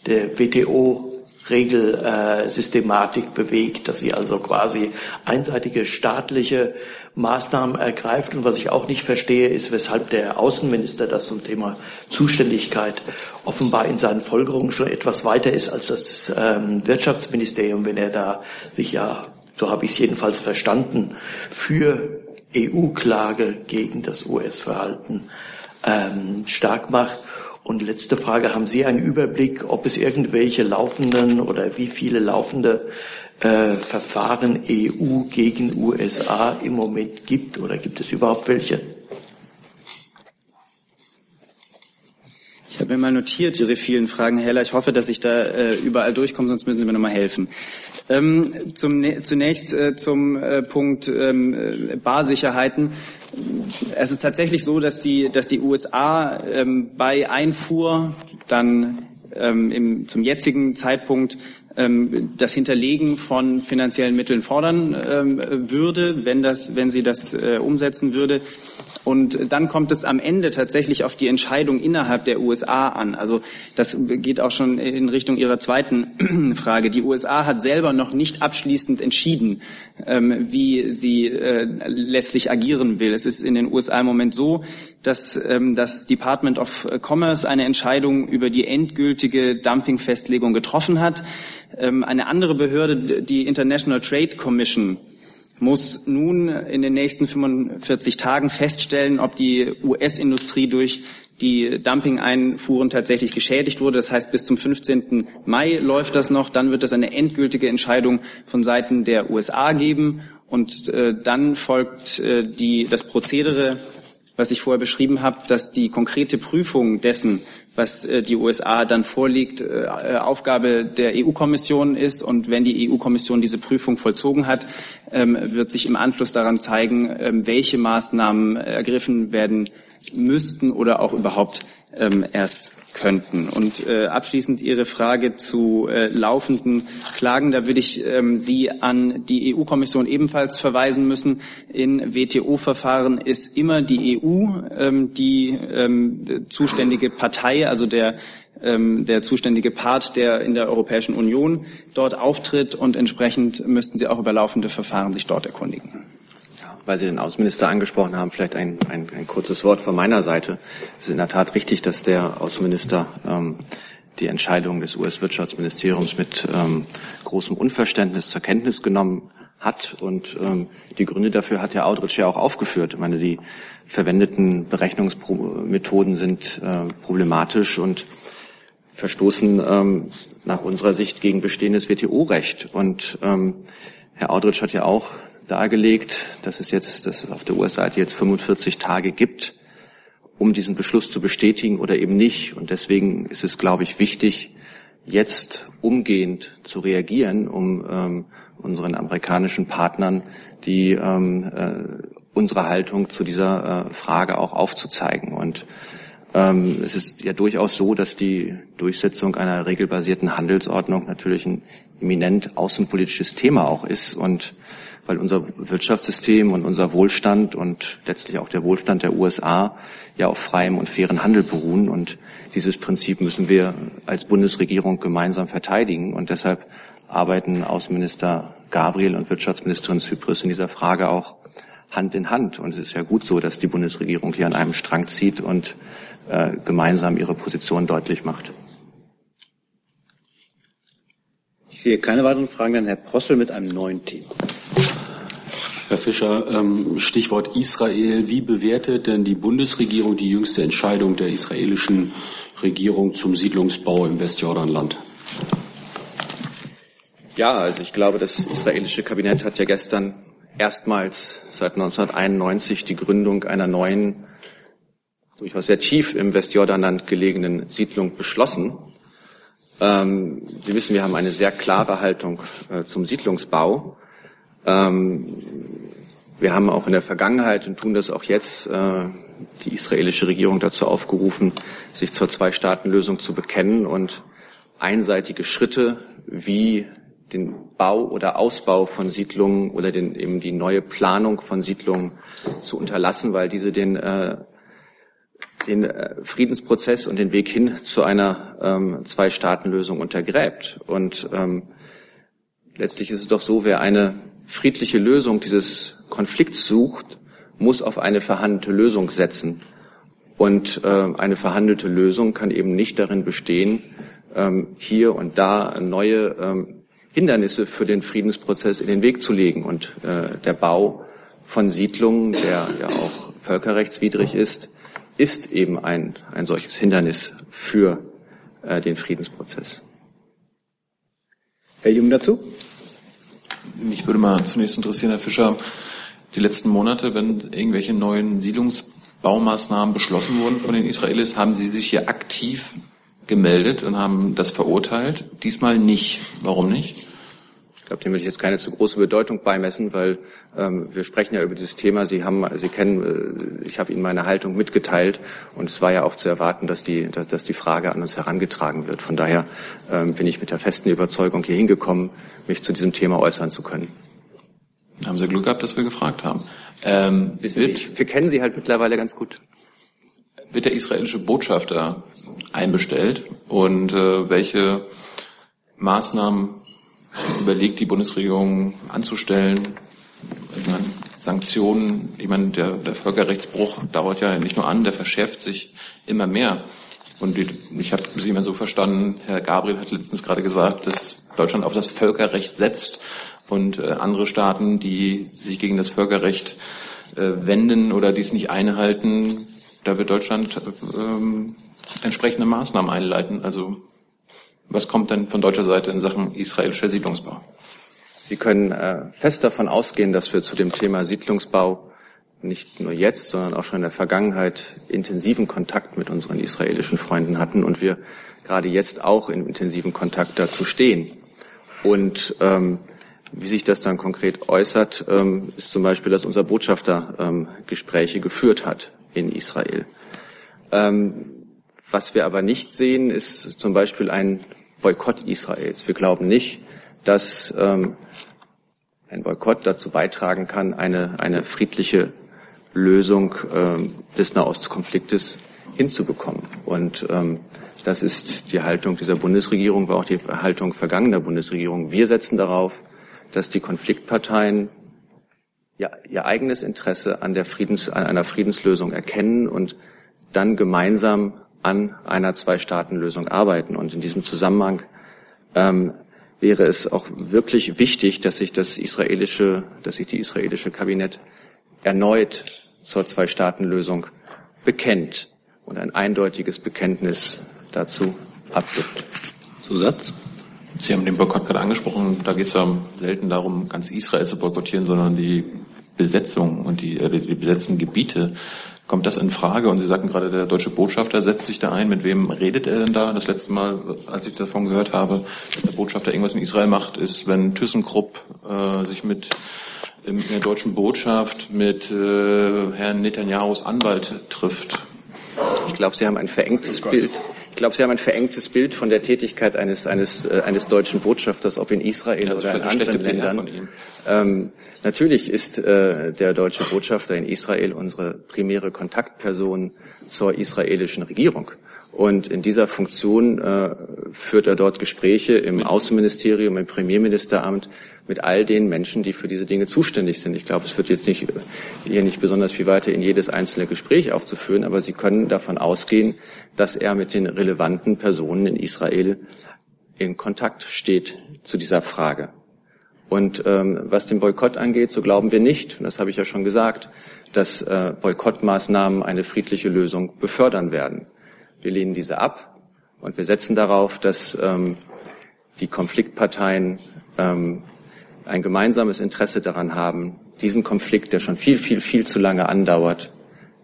der WTO Regelsystematik bewegt, dass sie also quasi einseitige staatliche Maßnahmen ergreift. Und was ich auch nicht verstehe, ist, weshalb der Außenminister das zum Thema Zuständigkeit offenbar in seinen Folgerungen schon etwas weiter ist als das ähm, Wirtschaftsministerium, wenn er da sich ja, so habe ich es jedenfalls verstanden, für EU-Klage gegen das US-Verhalten ähm, stark macht. Und letzte Frage, haben Sie einen Überblick, ob es irgendwelche laufenden oder wie viele laufende äh, Verfahren EU gegen USA im Moment gibt oder gibt es überhaupt welche? Ich habe mir mal notiert Ihre vielen Fragen, Herr Heller. Ich hoffe, dass ich da äh, überall durchkomme, sonst müssen Sie mir nochmal helfen. Ähm, zum, zunächst äh, zum äh, Punkt ähm, äh, Barsicherheiten. Es ist tatsächlich so, dass die, dass die USA ähm, bei Einfuhr dann ähm, im, zum jetzigen Zeitpunkt ähm, das Hinterlegen von finanziellen Mitteln fordern ähm, würde, wenn, das, wenn sie das äh, umsetzen würde. Und dann kommt es am Ende tatsächlich auf die Entscheidung innerhalb der USA an. Also das geht auch schon in Richtung Ihrer zweiten Frage. Die USA hat selber noch nicht abschließend entschieden, ähm, wie sie äh, letztlich agieren will. Es ist in den USA im Moment so, dass ähm, das Department of Commerce eine Entscheidung über die endgültige Dumpingfestlegung getroffen hat. Ähm, eine andere Behörde, die International Trade Commission, muss nun in den nächsten 45 Tagen feststellen, ob die US-Industrie durch die Dumping-Einfuhren tatsächlich geschädigt wurde. Das heißt, bis zum 15. Mai läuft das noch. Dann wird es eine endgültige Entscheidung von Seiten der USA geben. Und äh, dann folgt äh, die, das Prozedere, was ich vorher beschrieben habe, dass die konkrete Prüfung dessen, was äh, die USA dann vorliegt, äh, Aufgabe der EU-Kommission ist. Und wenn die EU-Kommission diese Prüfung vollzogen hat, ähm, wird sich im Anschluss daran zeigen, ähm, welche Maßnahmen ergriffen werden müssten oder auch überhaupt ähm, erst könnten. Und äh, abschließend Ihre Frage zu äh, laufenden Klagen, da würde ich ähm, Sie an die EU-Kommission ebenfalls verweisen müssen. In WTO-Verfahren ist immer die EU ähm, die ähm, zuständige Partei, also der ähm, der zuständige Part, der in der Europäischen Union dort auftritt und entsprechend müssten Sie auch über laufende Verfahren sich dort erkundigen weil Sie den Außenminister angesprochen haben, vielleicht ein, ein, ein kurzes Wort von meiner Seite. Es ist in der Tat richtig, dass der Außenminister ähm, die Entscheidung des US-Wirtschaftsministeriums mit ähm, großem Unverständnis zur Kenntnis genommen hat. Und ähm, die Gründe dafür hat Herr Audrich ja auch aufgeführt. Ich meine, die verwendeten Berechnungsmethoden sind äh, problematisch und verstoßen ähm, nach unserer Sicht gegen bestehendes WTO-Recht. Und ähm, Herr Audrich hat ja auch dargelegt, dass es jetzt, dass es auf der US-Seite jetzt 45 Tage gibt, um diesen Beschluss zu bestätigen oder eben nicht. Und deswegen ist es, glaube ich, wichtig, jetzt umgehend zu reagieren, um ähm, unseren amerikanischen Partnern die ähm, äh, unsere Haltung zu dieser äh, Frage auch aufzuzeigen. Und ähm, es ist ja durchaus so, dass die Durchsetzung einer regelbasierten Handelsordnung natürlich ein eminent außenpolitisches Thema auch ist und weil unser Wirtschaftssystem und unser Wohlstand und letztlich auch der Wohlstand der USA ja auf freiem und fairen Handel beruhen. Und dieses Prinzip müssen wir als Bundesregierung gemeinsam verteidigen. Und deshalb arbeiten Außenminister Gabriel und Wirtschaftsministerin Zypris in dieser Frage auch Hand in Hand. Und es ist ja gut so, dass die Bundesregierung hier an einem Strang zieht und äh, gemeinsam ihre Position deutlich macht. Ich sehe keine weiteren Fragen. Dann Herr Prossel mit einem neuen Thema. Herr Fischer, ähm, Stichwort Israel. Wie bewertet denn die Bundesregierung die jüngste Entscheidung der israelischen Regierung zum Siedlungsbau im Westjordanland? Ja, also ich glaube, das israelische Kabinett hat ja gestern erstmals seit 1991 die Gründung einer neuen, durchaus sehr tief im Westjordanland gelegenen Siedlung beschlossen. Ähm, Sie wissen, wir haben eine sehr klare Haltung äh, zum Siedlungsbau. Ähm, wir haben auch in der Vergangenheit und tun das auch jetzt äh, die israelische Regierung dazu aufgerufen, sich zur Zwei-Staaten-Lösung zu bekennen und einseitige Schritte wie den Bau oder Ausbau von Siedlungen oder den, eben die neue Planung von Siedlungen zu unterlassen, weil diese den, äh, den äh, Friedensprozess und den Weg hin zu einer ähm, Zwei-Staaten-Lösung untergräbt. Und ähm, letztlich ist es doch so, wer eine friedliche Lösung dieses Konflikts sucht, muss auf eine verhandelte Lösung setzen. Und äh, eine verhandelte Lösung kann eben nicht darin bestehen, ähm, hier und da neue ähm, Hindernisse für den Friedensprozess in den Weg zu legen. Und äh, der Bau von Siedlungen, der ja auch völkerrechtswidrig ist, ist eben ein, ein solches Hindernis für äh, den Friedensprozess. Herr Jung dazu? Mich würde mal zunächst interessieren, Herr Fischer, die letzten Monate, wenn irgendwelche neuen Siedlungsbaumaßnahmen beschlossen wurden von den Israelis, haben Sie sich hier aktiv gemeldet und haben das verurteilt. Diesmal nicht. Warum nicht? Ich glaube, dem will ich jetzt keine zu große Bedeutung beimessen, weil ähm, wir sprechen ja über dieses Thema. Sie haben, Sie kennen, äh, ich habe Ihnen meine Haltung mitgeteilt und es war ja auch zu erwarten, dass die, dass, dass die Frage an uns herangetragen wird. Von daher ähm, bin ich mit der festen Überzeugung hier hingekommen, mich zu diesem Thema äußern zu können. Haben Sie Glück gehabt, dass wir gefragt haben. Ähm, Wissen Sie, wir kennen Sie halt mittlerweile ganz gut. Wird der israelische Botschafter einbestellt und äh, welche Maßnahmen überlegt die Bundesregierung anzustellen? Sanktionen, ich meine, der, der Völkerrechtsbruch dauert ja nicht nur an, der verschärft sich immer mehr. Und ich habe Sie immer so verstanden, Herr Gabriel hat letztens gerade gesagt, dass Deutschland auf das Völkerrecht setzt und äh, andere Staaten, die sich gegen das Völkerrecht äh, wenden oder dies nicht einhalten, da wird Deutschland ähm, entsprechende Maßnahmen einleiten. Also was kommt denn von deutscher Seite in Sachen israelischer Siedlungsbau? Sie können äh, fest davon ausgehen, dass wir zu dem Thema Siedlungsbau nicht nur jetzt, sondern auch schon in der Vergangenheit intensiven Kontakt mit unseren israelischen Freunden hatten und wir gerade jetzt auch in intensiven Kontakt dazu stehen. Und ähm, wie sich das dann konkret äußert, ähm, ist zum Beispiel, dass unser Botschafter ähm, Gespräche geführt hat in Israel. Ähm, was wir aber nicht sehen, ist zum Beispiel ein Boykott Israels. Wir glauben nicht, dass ähm, ein Boykott dazu beitragen kann, eine, eine friedliche Lösung ähm, des Nahostkonfliktes hinzubekommen. Und ähm, das ist die Haltung dieser Bundesregierung, war auch die Haltung vergangener Bundesregierung. Wir setzen darauf, dass die Konfliktparteien ja, ihr eigenes Interesse an, der Friedens, an einer Friedenslösung erkennen und dann gemeinsam an einer Zwei-Staaten-Lösung arbeiten. Und in diesem Zusammenhang ähm, wäre es auch wirklich wichtig, dass sich das israelische, dass sich die israelische Kabinett erneut zur Zwei-Staaten-Lösung bekennt und ein eindeutiges Bekenntnis dazu abgibt. Zusatz? Sie haben den Boykott gerade angesprochen. Da geht es ja selten darum, ganz Israel zu boykottieren, sondern die Besetzung und die, äh, die besetzten Gebiete Kommt das in Frage? Und Sie sagten gerade, der deutsche Botschafter setzt sich da ein. Mit wem redet er denn da? Das letzte Mal, als ich davon gehört habe, dass der Botschafter irgendwas in Israel macht, ist, wenn ThyssenKrupp äh, sich mit in der deutschen Botschaft mit äh, Herrn Netanyahus Anwalt trifft. Ich glaube, Sie haben ein verengtes oh Bild. Ich glaube, Sie haben ein verengtes Bild von der Tätigkeit eines, eines, äh, eines deutschen Botschafters, ob in Israel ja, oder in anderen Ländern. Ähm, natürlich ist äh, der deutsche Botschafter in Israel unsere primäre Kontaktperson zur israelischen Regierung. Und in dieser Funktion äh, führt er dort Gespräche im Außenministerium, im Premierministeramt mit all den Menschen, die für diese Dinge zuständig sind. Ich glaube, es wird jetzt nicht, hier nicht besonders viel weiter in jedes einzelne Gespräch aufzuführen, aber Sie können davon ausgehen, dass er mit den relevanten Personen in Israel in Kontakt steht zu dieser Frage. Und ähm, was den Boykott angeht, so glauben wir nicht, und das habe ich ja schon gesagt, dass äh, Boykottmaßnahmen eine friedliche Lösung befördern werden. Wir lehnen diese ab und wir setzen darauf, dass ähm, die Konfliktparteien ähm, ein gemeinsames Interesse daran haben, diesen Konflikt, der schon viel, viel, viel zu lange andauert,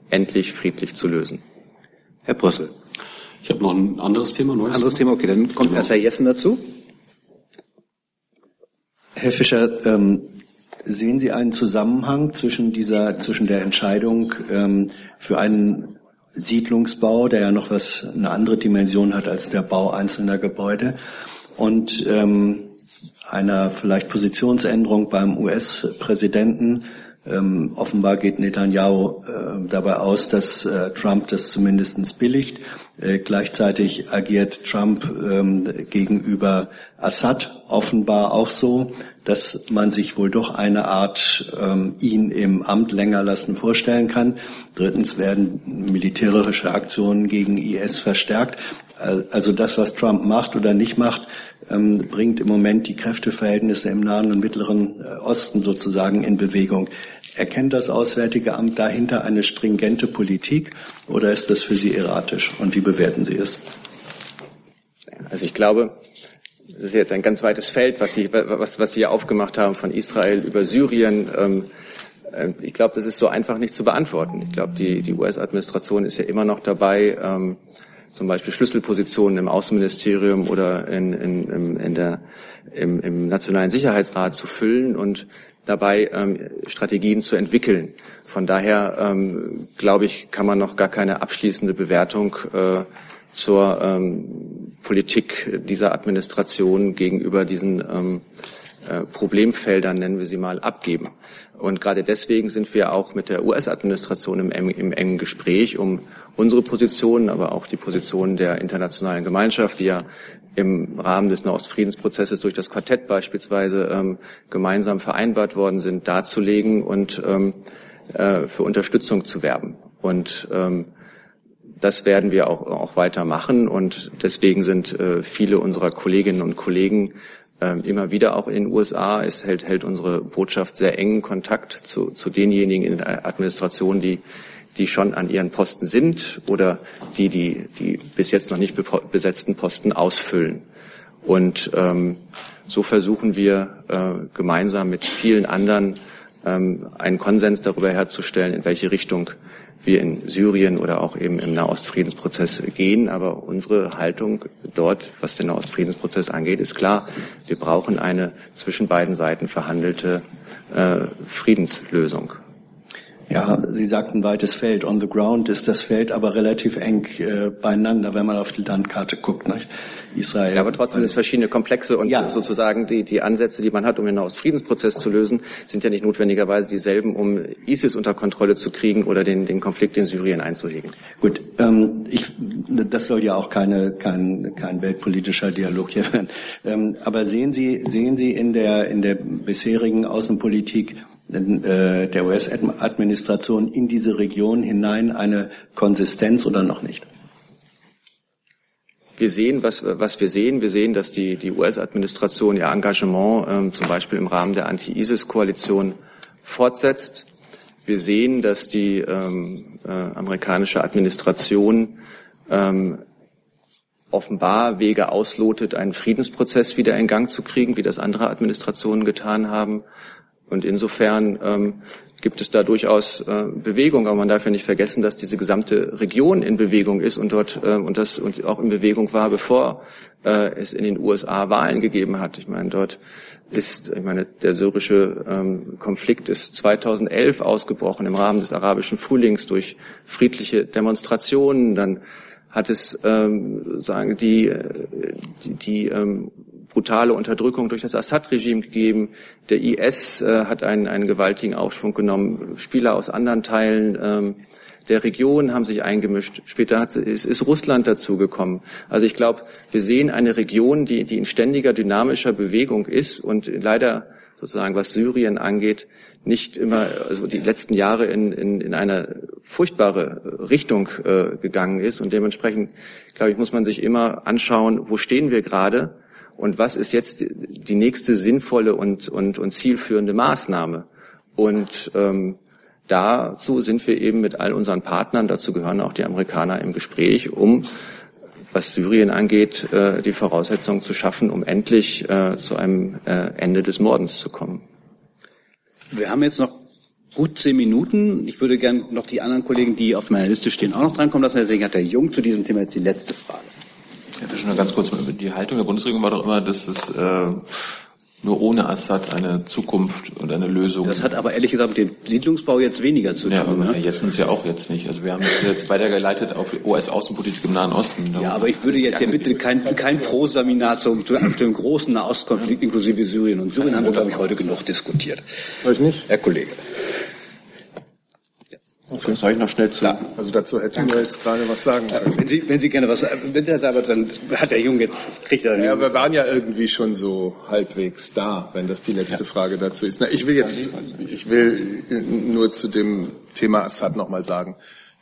endlich friedlich zu lösen. Herr Brüssel. Ich habe noch ein anderes Thema. Neues anderes Thema, okay, dann kommt genau. erst Herr Jessen dazu. Herr Fischer, ähm, sehen Sie einen Zusammenhang zwischen dieser, zwischen der Entscheidung ähm, für einen Siedlungsbau, der ja noch was eine andere Dimension hat als der Bau einzelner Gebäude und ähm, einer vielleicht Positionsänderung beim US-Präsidenten. Ähm, offenbar geht Netanyahu äh, dabei aus, dass äh, Trump das zumindestens billigt. Äh, gleichzeitig agiert Trump ähm, gegenüber Assad offenbar auch so, dass man sich wohl doch eine Art ähm, ihn im Amt länger lassen vorstellen kann. Drittens werden militärische Aktionen gegen IS verstärkt. Also das, was Trump macht oder nicht macht, ähm, bringt im Moment die Kräfteverhältnisse im Nahen und Mittleren äh, Osten sozusagen in Bewegung. Erkennt das Auswärtige Amt dahinter eine stringente Politik oder ist das für Sie erratisch? Und wie bewerten Sie es? Also ich glaube, es ist jetzt ein ganz weites Feld, was Sie, was, was Sie hier aufgemacht haben von Israel über Syrien. Ähm, äh, ich glaube, das ist so einfach nicht zu beantworten. Ich glaube, die, die US-Administration ist ja immer noch dabei, ähm, zum Beispiel Schlüsselpositionen im Außenministerium oder in, in, in der, im, im Nationalen Sicherheitsrat zu füllen und dabei ähm, Strategien zu entwickeln. Von daher ähm, glaube ich, kann man noch gar keine abschließende Bewertung äh, zur ähm, Politik dieser Administration gegenüber diesen ähm, äh, Problemfeldern, nennen wir sie mal, abgeben. Und gerade deswegen sind wir auch mit der US-Administration im, im, engen Gespräch, um unsere Positionen, aber auch die Positionen der internationalen Gemeinschaft, die ja im Rahmen des Nahostfriedensprozesses durch das Quartett beispielsweise ähm, gemeinsam vereinbart worden sind, darzulegen und ähm, äh, für Unterstützung zu werben. Und ähm, das werden wir auch, auch weitermachen. Und deswegen sind äh, viele unserer Kolleginnen und Kollegen äh, immer wieder auch in den USA. Es hält, hält unsere Botschaft sehr engen Kontakt zu, zu denjenigen in der Administration, die die schon an ihren Posten sind oder die die, die bis jetzt noch nicht besetzten Posten ausfüllen. Und ähm, so versuchen wir äh, gemeinsam mit vielen anderen ähm, einen Konsens darüber herzustellen, in welche Richtung wir in Syrien oder auch eben im Nahostfriedensprozess gehen. Aber unsere Haltung dort, was den Nahostfriedensprozess angeht, ist klar. Wir brauchen eine zwischen beiden Seiten verhandelte äh, Friedenslösung. Ja, Sie sagten weites Feld. On the ground ist das Feld aber relativ eng äh, beieinander, wenn man auf die Landkarte guckt. Nicht? Israel. Ja, aber trotzdem ist verschiedene Komplexe und ja. sozusagen die, die Ansätze, die man hat, um den Nahostfriedensprozess zu lösen, sind ja nicht notwendigerweise dieselben, um ISIS unter Kontrolle zu kriegen oder den, den Konflikt in Syrien einzuhegen. Gut, ähm, ich, das soll ja auch keine, kein, kein weltpolitischer Dialog hier werden. Ähm, aber sehen Sie, sehen Sie in der, in der bisherigen Außenpolitik der US-Administration in diese Region hinein eine Konsistenz oder noch nicht? Wir sehen, was, was wir sehen. Wir sehen, dass die, die US-Administration ihr Engagement ähm, zum Beispiel im Rahmen der Anti-ISIS-Koalition fortsetzt. Wir sehen, dass die ähm, äh, amerikanische Administration ähm, offenbar Wege auslotet, einen Friedensprozess wieder in Gang zu kriegen, wie das andere Administrationen getan haben. Und insofern ähm, gibt es da durchaus äh, Bewegung, aber man darf ja nicht vergessen, dass diese gesamte Region in Bewegung ist und dort äh, und das und auch in Bewegung war, bevor äh, es in den USA Wahlen gegeben hat. Ich meine, dort ist, ich meine, der syrische ähm, Konflikt ist 2011 ausgebrochen im Rahmen des arabischen Frühlings durch friedliche Demonstrationen. Dann hat es ähm, sagen die die, die ähm, brutale Unterdrückung durch das Assad-Regime gegeben. Der IS äh, hat einen, einen gewaltigen Aufschwung genommen. Spieler aus anderen Teilen ähm, der Region haben sich eingemischt. Später hat, ist, ist Russland dazugekommen. Also ich glaube, wir sehen eine Region, die, die in ständiger dynamischer Bewegung ist und leider sozusagen, was Syrien angeht, nicht immer, also die letzten Jahre in, in, in eine furchtbare Richtung äh, gegangen ist. Und dementsprechend, glaube ich, muss man sich immer anschauen, wo stehen wir gerade und was ist jetzt die nächste sinnvolle und, und, und zielführende Maßnahme. Und ähm, dazu sind wir eben mit all unseren Partnern, dazu gehören auch die Amerikaner im Gespräch, um was Syrien angeht, äh, die Voraussetzungen zu schaffen, um endlich äh, zu einem äh, Ende des Mordens zu kommen. Wir haben jetzt noch gut zehn Minuten. Ich würde gerne noch die anderen Kollegen, die auf meiner Liste stehen, auch noch drankommen lassen. Deswegen hat der Jung zu diesem Thema jetzt die letzte Frage. Ja, schon noch ganz kurz. Die Haltung der Bundesregierung war doch immer, dass es äh, nur ohne Assad eine Zukunft und eine Lösung. Das hat aber ehrlich gesagt mit dem Siedlungsbau jetzt weniger zu tun. Ja, aber ne? jetzt sind es ja auch jetzt nicht. Also wir haben jetzt weitergeleitet auf US-Außenpolitik im Nahen Osten. Ja, aber ich würde jetzt ja bitte kein, kein Pro-Seminar zum, zu einem großen Nahostkonflikt inklusive Syrien. Und Syrien haben wir, glaube ich, heute genug diskutiert. Soll ich nicht? Herr Kollege. Okay. Soll ich noch schnell zu? Klar. Also dazu hätten wir jetzt gerade was sagen können. Wenn Sie, wenn Sie gerne was, wenn Sie aber dann hat der Junge jetzt, kriegt er dann. Ja, wir waren ja irgendwie schon so halbwegs da, wenn das die letzte ja. Frage dazu ist. Na, ich will jetzt, ich will nur zu dem Thema Assad nochmal sagen.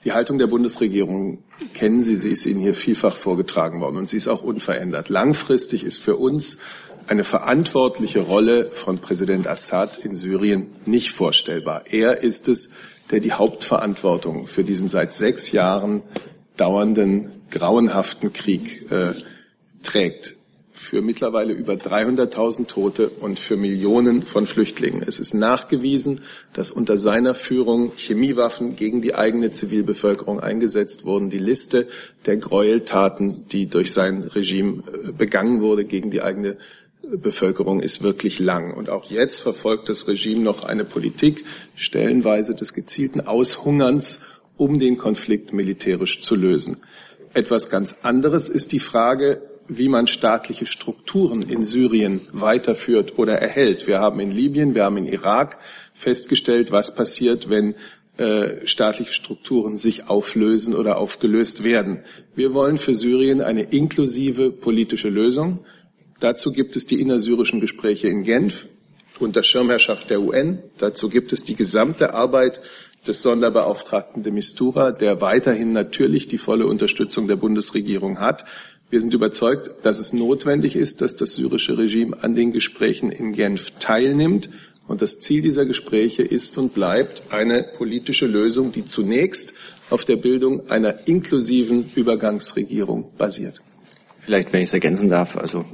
Die Haltung der Bundesregierung kennen Sie, sie ist Ihnen hier vielfach vorgetragen worden und sie ist auch unverändert. Langfristig ist für uns eine verantwortliche Rolle von Präsident Assad in Syrien nicht vorstellbar. Er ist es, der die Hauptverantwortung für diesen seit sechs Jahren dauernden grauenhaften Krieg äh, trägt. Für mittlerweile über 300.000 Tote und für Millionen von Flüchtlingen. Es ist nachgewiesen, dass unter seiner Führung Chemiewaffen gegen die eigene Zivilbevölkerung eingesetzt wurden. Die Liste der Gräueltaten, die durch sein Regime äh, begangen wurde gegen die eigene Bevölkerung ist wirklich lang. Und auch jetzt verfolgt das Regime noch eine Politik, stellenweise des gezielten Aushungerns, um den Konflikt militärisch zu lösen. Etwas ganz anderes ist die Frage, wie man staatliche Strukturen in Syrien weiterführt oder erhält. Wir haben in Libyen, wir haben in Irak festgestellt, was passiert, wenn äh, staatliche Strukturen sich auflösen oder aufgelöst werden. Wir wollen für Syrien eine inklusive politische Lösung. Dazu gibt es die innersyrischen Gespräche in Genf unter Schirmherrschaft der UN. Dazu gibt es die gesamte Arbeit des Sonderbeauftragten de Mistura, der weiterhin natürlich die volle Unterstützung der Bundesregierung hat. Wir sind überzeugt, dass es notwendig ist, dass das syrische Regime an den Gesprächen in Genf teilnimmt. Und das Ziel dieser Gespräche ist und bleibt eine politische Lösung, die zunächst auf der Bildung einer inklusiven Übergangsregierung basiert. Vielleicht, wenn ich es ergänzen darf, also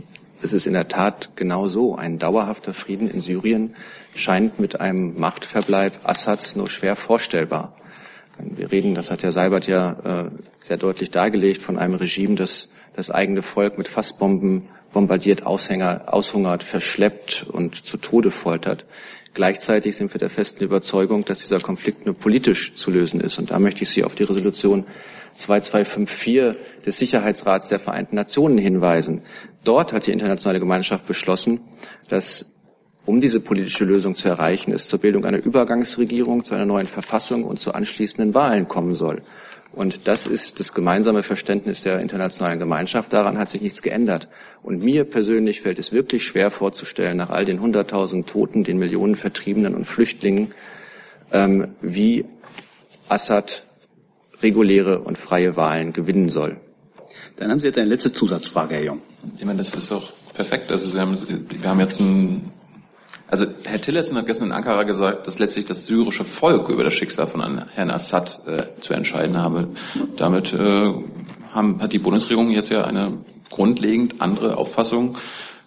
es ist in der Tat genau so. Ein dauerhafter Frieden in Syrien scheint mit einem Machtverbleib Assads nur schwer vorstellbar. Wir reden, das hat Herr Seibert ja äh, sehr deutlich dargelegt, von einem Regime, das das eigene Volk mit Fassbomben bombardiert, aushänger, aushungert, verschleppt und zu Tode foltert. Gleichzeitig sind wir der festen Überzeugung, dass dieser Konflikt nur politisch zu lösen ist. Und da möchte ich Sie auf die Resolution 2254 des Sicherheitsrats der Vereinten Nationen hinweisen. Dort hat die internationale Gemeinschaft beschlossen, dass um diese politische Lösung zu erreichen, es zur Bildung einer Übergangsregierung, zu einer neuen Verfassung und zu anschließenden Wahlen kommen soll. Und das ist das gemeinsame Verständnis der internationalen Gemeinschaft. Daran hat sich nichts geändert. Und mir persönlich fällt es wirklich schwer vorzustellen, nach all den hunderttausend Toten, den Millionen Vertriebenen und Flüchtlingen, ähm, wie Assad reguläre und freie Wahlen gewinnen soll. Dann haben Sie jetzt eine letzte Zusatzfrage, Herr Jung. Ich meine, das ist doch perfekt. Also Sie haben, wir haben jetzt ein, also Herr Tillerson hat gestern in Ankara gesagt, dass letztlich das syrische Volk über das Schicksal von Herrn Assad äh, zu entscheiden habe. Damit äh, haben, hat die Bundesregierung jetzt ja eine grundlegend andere Auffassung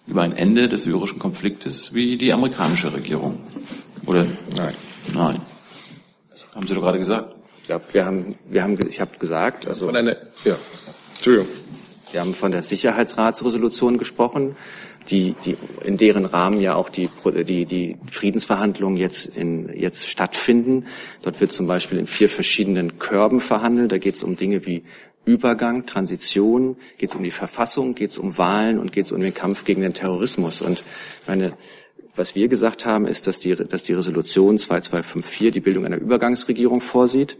über ein Ende des syrischen Konfliktes wie die amerikanische Regierung. Oder? Nein. Nein. Haben Sie doch gerade gesagt. Ich glaube, wir haben, wir haben, ich habe gesagt, also. Von einer, ja. Entschuldigung. Wir haben von der Sicherheitsratsresolution gesprochen, die, die, in deren Rahmen ja auch die, die, die Friedensverhandlungen jetzt, in, jetzt stattfinden. Dort wird zum Beispiel in vier verschiedenen Körben verhandelt. Da geht es um Dinge wie Übergang, Transition, geht es um die Verfassung, geht es um Wahlen und geht es um den Kampf gegen den Terrorismus. Und meine, was wir gesagt haben, ist, dass die, dass die Resolution 2254 die Bildung einer Übergangsregierung vorsieht,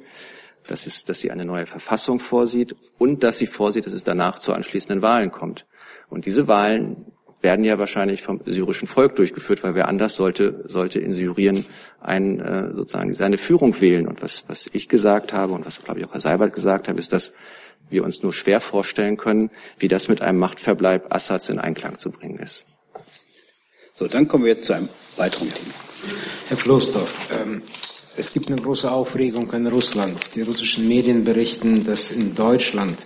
dass, es, dass sie eine neue Verfassung vorsieht und dass sie vorsieht, dass es danach zu anschließenden Wahlen kommt. Und diese Wahlen werden ja wahrscheinlich vom syrischen Volk durchgeführt, weil wer anders sollte, sollte in Syrien ein, äh, sozusagen seine Führung wählen. Und was, was ich gesagt habe und was, glaube ich, auch Herr Seibert gesagt hat, ist, dass wir uns nur schwer vorstellen können, wie das mit einem Machtverbleib Assads in Einklang zu bringen ist. So, dann kommen wir jetzt zu einem weiteren Thema. Herr Floßdorf, ähm, es gibt eine große Aufregung in Russland. Die russischen Medien berichten, dass in Deutschland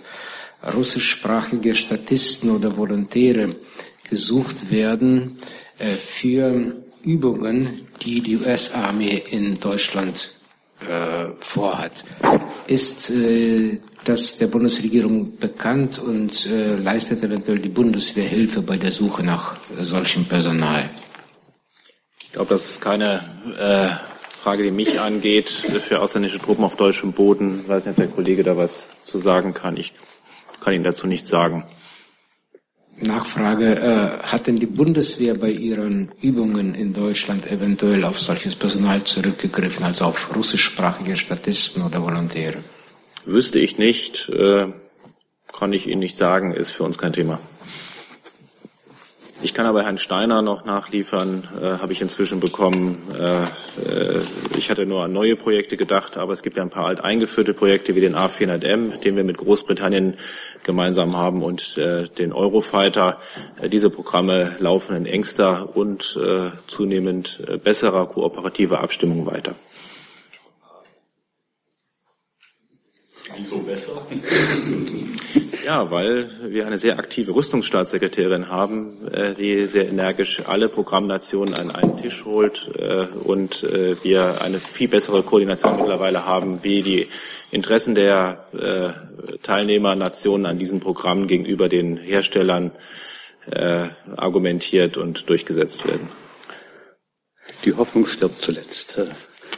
russischsprachige Statisten oder Volontäre gesucht werden äh, für Übungen, die die US-Armee in Deutschland äh, vorhat. Ist äh, das der Bundesregierung bekannt und leistet eventuell die Bundeswehr Hilfe bei der Suche nach solchem Personal? Ich glaube, das ist keine Frage, die mich angeht, für ausländische Truppen auf deutschem Boden. Ich weiß nicht, ob der Kollege da was zu sagen kann. Ich kann Ihnen dazu nichts sagen. Nachfrage, äh, hat denn die Bundeswehr bei ihren Übungen in Deutschland eventuell auf solches Personal zurückgegriffen, also auf russischsprachige Statisten oder Volontäre? Wüsste ich nicht, äh, kann ich Ihnen nicht sagen, ist für uns kein Thema. Ich kann aber Herrn Steiner noch nachliefern, äh, habe ich inzwischen bekommen. Äh, äh, ich hatte nur an neue Projekte gedacht, aber es gibt ja ein paar alt eingeführte Projekte wie den A400M, den wir mit Großbritannien gemeinsam haben und äh, den Eurofighter. Äh, diese Programme laufen in engster und äh, zunehmend besserer kooperativer Abstimmung weiter. Wieso besser? Ja, weil wir eine sehr aktive Rüstungsstaatssekretärin haben, äh, die sehr energisch alle Programmnationen an einen Tisch holt äh, und äh, wir eine viel bessere Koordination mittlerweile haben, wie die Interessen der Teilnehmernationen an diesen Programmen gegenüber den Herstellern argumentiert und durchgesetzt werden. Die Hoffnung stirbt zuletzt.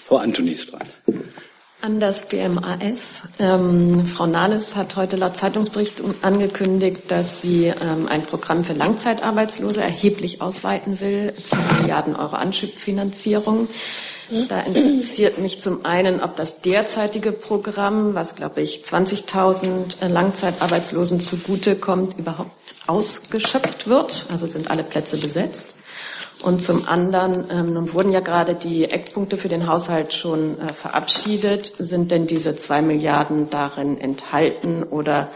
Frau Antoni ist dran. An das BMAS. Ähm, Frau Nahles hat heute laut Zeitungsbericht angekündigt, dass sie ähm, ein Programm für Langzeitarbeitslose erheblich ausweiten will, 2 Milliarden Euro Anschubfinanzierung. Da interessiert mich zum einen, ob das derzeitige Programm, was glaube ich 20.000 Langzeitarbeitslosen zugutekommt, überhaupt ausgeschöpft wird. Also sind alle Plätze besetzt. Und zum anderen, ähm, nun wurden ja gerade die Eckpunkte für den Haushalt schon äh, verabschiedet. Sind denn diese zwei Milliarden darin enthalten oder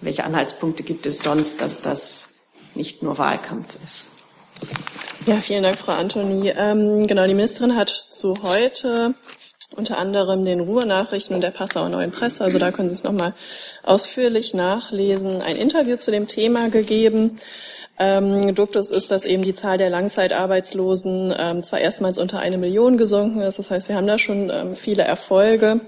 welche Anhaltspunkte gibt es sonst, dass das nicht nur Wahlkampf ist? Ja, vielen Dank, Frau Antoni. Ähm, genau, die Ministerin hat zu heute unter anderem den Ruhrnachrichten und der Passauer Neuen Presse, also da können Sie es nochmal ausführlich nachlesen, ein Interview zu dem Thema gegeben. Ähm, Duktus ist, dass eben die Zahl der Langzeitarbeitslosen ähm, zwar erstmals unter eine Million gesunken ist, das heißt, wir haben da schon ähm, viele Erfolge.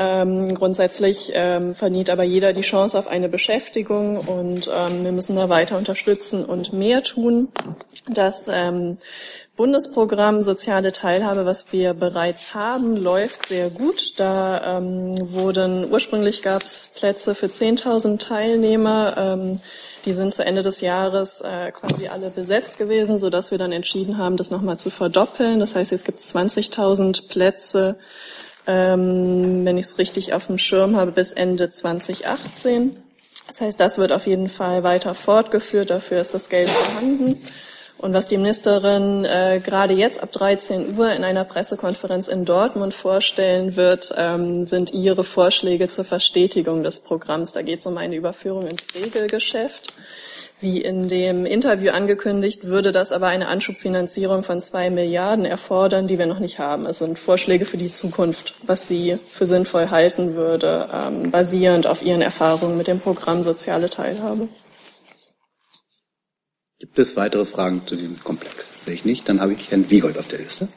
Ähm, grundsätzlich ähm, verdient aber jeder die Chance auf eine Beschäftigung und ähm, wir müssen da weiter unterstützen und mehr tun. Das ähm, Bundesprogramm Soziale Teilhabe, was wir bereits haben, läuft sehr gut. Da ähm, wurden ursprünglich gab es Plätze für 10.000 Teilnehmer. Die sind zu Ende des Jahres äh, quasi alle besetzt gewesen, so dass wir dann entschieden haben, das nochmal zu verdoppeln. Das heißt, jetzt gibt es 20.000 Plätze, ähm, wenn ich es richtig auf dem Schirm habe, bis Ende 2018. Das heißt, das wird auf jeden Fall weiter fortgeführt. Dafür ist das Geld vorhanden. Und was die Ministerin äh, gerade jetzt ab 13 Uhr in einer Pressekonferenz in Dortmund vorstellen wird, ähm, sind ihre Vorschläge zur Verstetigung des Programms. Da geht es um eine Überführung ins Regelgeschäft. Wie in dem Interview angekündigt, würde das aber eine Anschubfinanzierung von zwei Milliarden erfordern, die wir noch nicht haben. Es sind Vorschläge für die Zukunft, was sie für sinnvoll halten würde, ähm, basierend auf ihren Erfahrungen mit dem Programm Soziale Teilhabe. Gibt es weitere Fragen zu diesem Komplex? Sehe ich nicht. Dann habe ich Herrn Wiegold auf der Liste.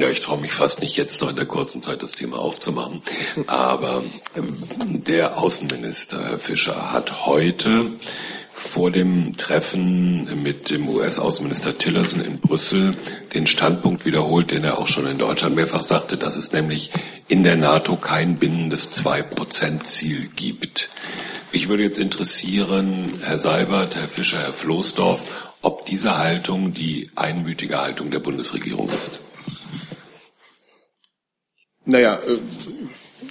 Ja, ich traue mich fast nicht jetzt noch in der kurzen Zeit das Thema aufzumachen. Aber ähm, der Außenminister, Herr Fischer, hat heute vor dem Treffen mit dem US-Außenminister Tillerson in Brüssel den Standpunkt wiederholt, den er auch schon in Deutschland mehrfach sagte, dass es nämlich in der NATO kein binnendes Zwei-Prozent-Ziel gibt. Mich würde jetzt interessieren, Herr Seibert, Herr Fischer, Herr Floßdorf, ob diese Haltung die einmütige Haltung der Bundesregierung ist. Naja, äh,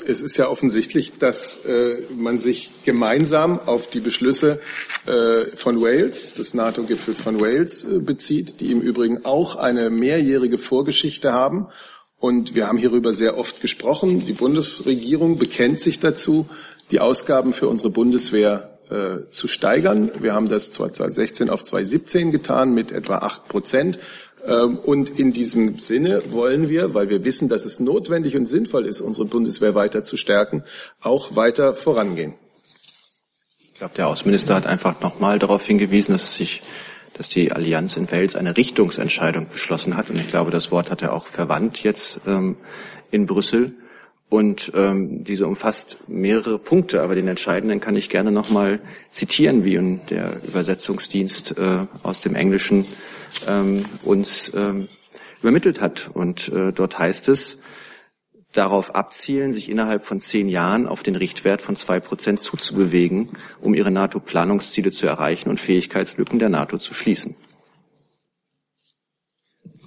es ist ja offensichtlich, dass äh, man sich gemeinsam auf die Beschlüsse äh, von Wales, des NATO-Gipfels von Wales, bezieht, die im Übrigen auch eine mehrjährige Vorgeschichte haben. Und wir haben hierüber sehr oft gesprochen. Die Bundesregierung bekennt sich dazu, die Ausgaben für unsere Bundeswehr zu steigern. Wir haben das 2016 auf 2017 getan mit etwa acht Prozent. Ähm, und in diesem Sinne wollen wir, weil wir wissen, dass es notwendig und sinnvoll ist, unsere Bundeswehr weiter zu stärken, auch weiter vorangehen. Ich glaube, der Außenminister hat einfach nochmal darauf hingewiesen, dass es sich dass die Allianz in Wales eine Richtungsentscheidung beschlossen hat. Und ich glaube, das Wort hat er auch verwandt jetzt ähm, in Brüssel. Und ähm, diese umfasst mehrere Punkte, aber den entscheidenden kann ich gerne nochmal zitieren, wie der Übersetzungsdienst äh, aus dem Englischen ähm, uns ähm, übermittelt hat. Und äh, dort heißt es, darauf abzielen, sich innerhalb von zehn Jahren auf den Richtwert von zwei Prozent zuzubewegen, um ihre NATO-Planungsziele zu erreichen und Fähigkeitslücken der NATO zu schließen.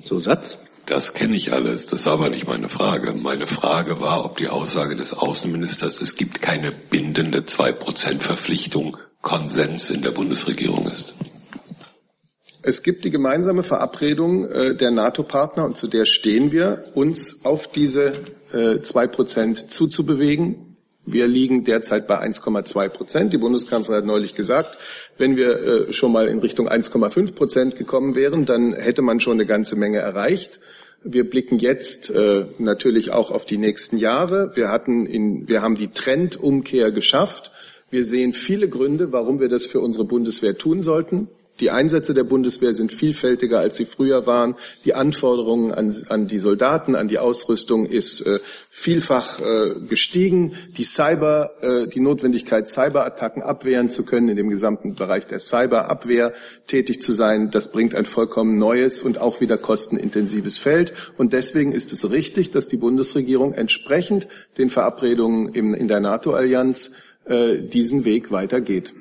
Zusatz? Das kenne ich alles, das war aber nicht meine Frage. Meine Frage war, ob die Aussage des Außenministers, es gibt keine bindende zwei Prozent Verpflichtung, Konsens in der Bundesregierung ist. Es gibt die gemeinsame Verabredung äh, der NATO-Partner, und zu der stehen wir, uns auf diese äh, zwei Prozent zuzubewegen. Wir liegen derzeit bei 1,2 Prozent. Die Bundeskanzlerin hat neulich gesagt, wenn wir äh, schon mal in Richtung 1,5 Prozent gekommen wären, dann hätte man schon eine ganze Menge erreicht. Wir blicken jetzt äh, natürlich auch auf die nächsten Jahre. Wir hatten in, wir haben die Trendumkehr geschafft. Wir sehen viele Gründe, warum wir das für unsere Bundeswehr tun sollten. Die Einsätze der Bundeswehr sind vielfältiger, als sie früher waren. Die Anforderungen an, an die Soldaten, an die Ausrüstung ist äh, vielfach äh, gestiegen. Die Cyber, äh, die Notwendigkeit, Cyberattacken abwehren zu können, in dem gesamten Bereich der Cyberabwehr tätig zu sein, das bringt ein vollkommen neues und auch wieder kostenintensives Feld. Und deswegen ist es richtig, dass die Bundesregierung entsprechend den Verabredungen in, in der NATO-Allianz äh, diesen Weg weitergeht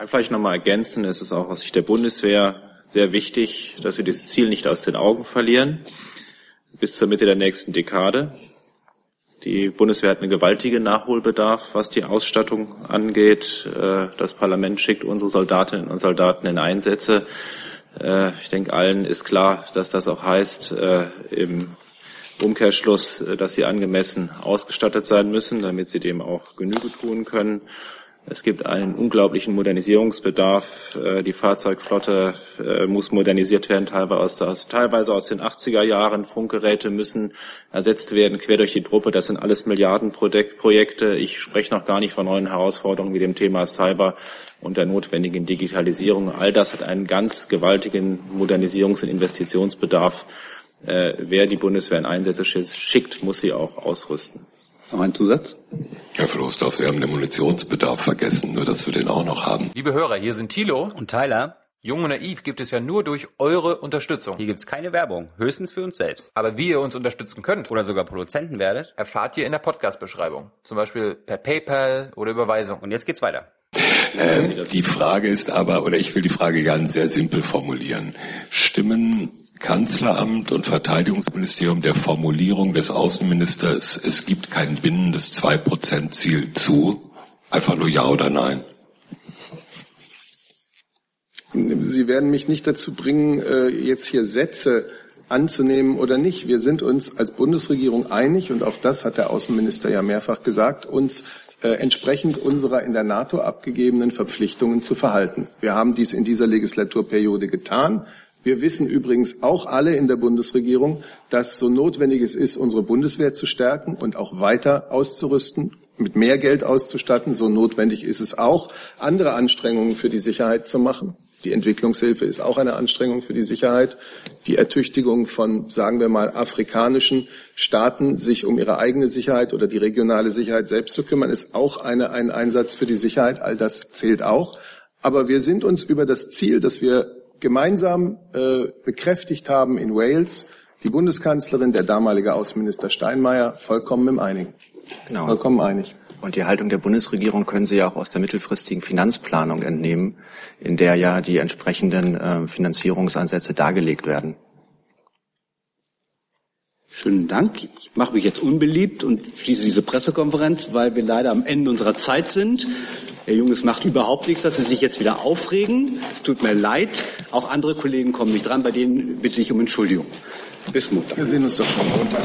kann vielleicht noch mal ergänzen, es ist auch aus Sicht der Bundeswehr sehr wichtig, dass wir dieses Ziel nicht aus den Augen verlieren bis zur Mitte der nächsten Dekade. Die Bundeswehr hat einen gewaltigen Nachholbedarf, was die Ausstattung angeht. Äh, das Parlament schickt unsere Soldatinnen und Soldaten in Einsätze. Äh, ich denke, allen ist klar, dass das auch heißt, äh, im Umkehrschluss, dass sie angemessen ausgestattet sein müssen, damit sie dem auch Genüge tun können. Es gibt einen unglaublichen Modernisierungsbedarf. Äh, die Fahrzeugflotte äh, muss modernisiert werden, teilweise aus den 80er Jahren. Funkgeräte müssen ersetzt werden, quer durch die Truppe. Das sind alles Milliardenprojekte. Ich spreche noch gar nicht von neuen Herausforderungen wie dem Thema Cyber und der notwendigen Digitalisierung. All das hat einen ganz gewaltigen Modernisierungs- und Investitionsbedarf. Äh, wer die Bundeswehr in Einsätze schickt, muss sie auch ausrüsten. Noch ein Zusatz? Herr Floßdorf, Sie haben den Munitionsbedarf vergessen, nur dass wir den auch noch haben. Liebe Hörer, hier sind Thilo und Tyler. Jung und naiv gibt es ja nur durch eure Unterstützung. Hier gibt's keine Werbung, höchstens für uns selbst. Aber wie ihr uns unterstützen könnt oder sogar Produzenten werdet, erfahrt ihr in der Podcast-Beschreibung. Zum Beispiel per PayPal oder Überweisung. Und jetzt geht's weiter. Äh, die Frage ist aber, oder ich will die Frage ganz sehr simpel formulieren. Stimmen Kanzleramt und Verteidigungsministerium der Formulierung des Außenministers, es gibt kein binnendes Zwei-Prozent-Ziel zu? Einfach nur Ja oder Nein? Sie werden mich nicht dazu bringen, äh, jetzt hier Sätze anzunehmen oder nicht. Wir sind uns als Bundesregierung einig, und auch das hat der Außenminister ja mehrfach gesagt, uns äh, entsprechend unserer in der NATO abgegebenen Verpflichtungen zu verhalten. Wir haben dies in dieser Legislaturperiode getan. Wir wissen übrigens auch alle in der Bundesregierung, dass so notwendig es ist, unsere Bundeswehr zu stärken und auch weiter auszurüsten, mit mehr Geld auszustatten. So notwendig ist es auch, andere Anstrengungen für die Sicherheit zu machen. Die Entwicklungshilfe ist auch eine Anstrengung für die Sicherheit. Die Ertüchtigung von, sagen wir mal, afrikanischen Staaten, sich um ihre eigene Sicherheit oder die regionale Sicherheit selbst zu kümmern, ist auch eine, ein Einsatz für die Sicherheit. All das zählt auch. Aber wir sind uns über das Ziel, das wir gemeinsam äh, bekräftigt haben in Wales, die Bundeskanzlerin, der damalige Außenminister Steinmeier, vollkommen im Einigen. Genau. Vollkommen einig. Und die Haltung der Bundesregierung können Sie ja auch aus der mittelfristigen Finanzplanung entnehmen, in der ja die entsprechenden äh, Finanzierungsansätze dargelegt werden. Schönen Dank. Ich mache mich jetzt unbeliebt und schließe diese Pressekonferenz, weil wir leider am Ende unserer Zeit sind. Herr Jung, es macht überhaupt nichts, dass Sie sich jetzt wieder aufregen. Es tut mir leid. Auch andere Kollegen kommen nicht dran. Bei denen bitte ich um Entschuldigung. Bis Montag. Wir sehen uns doch schon Montag.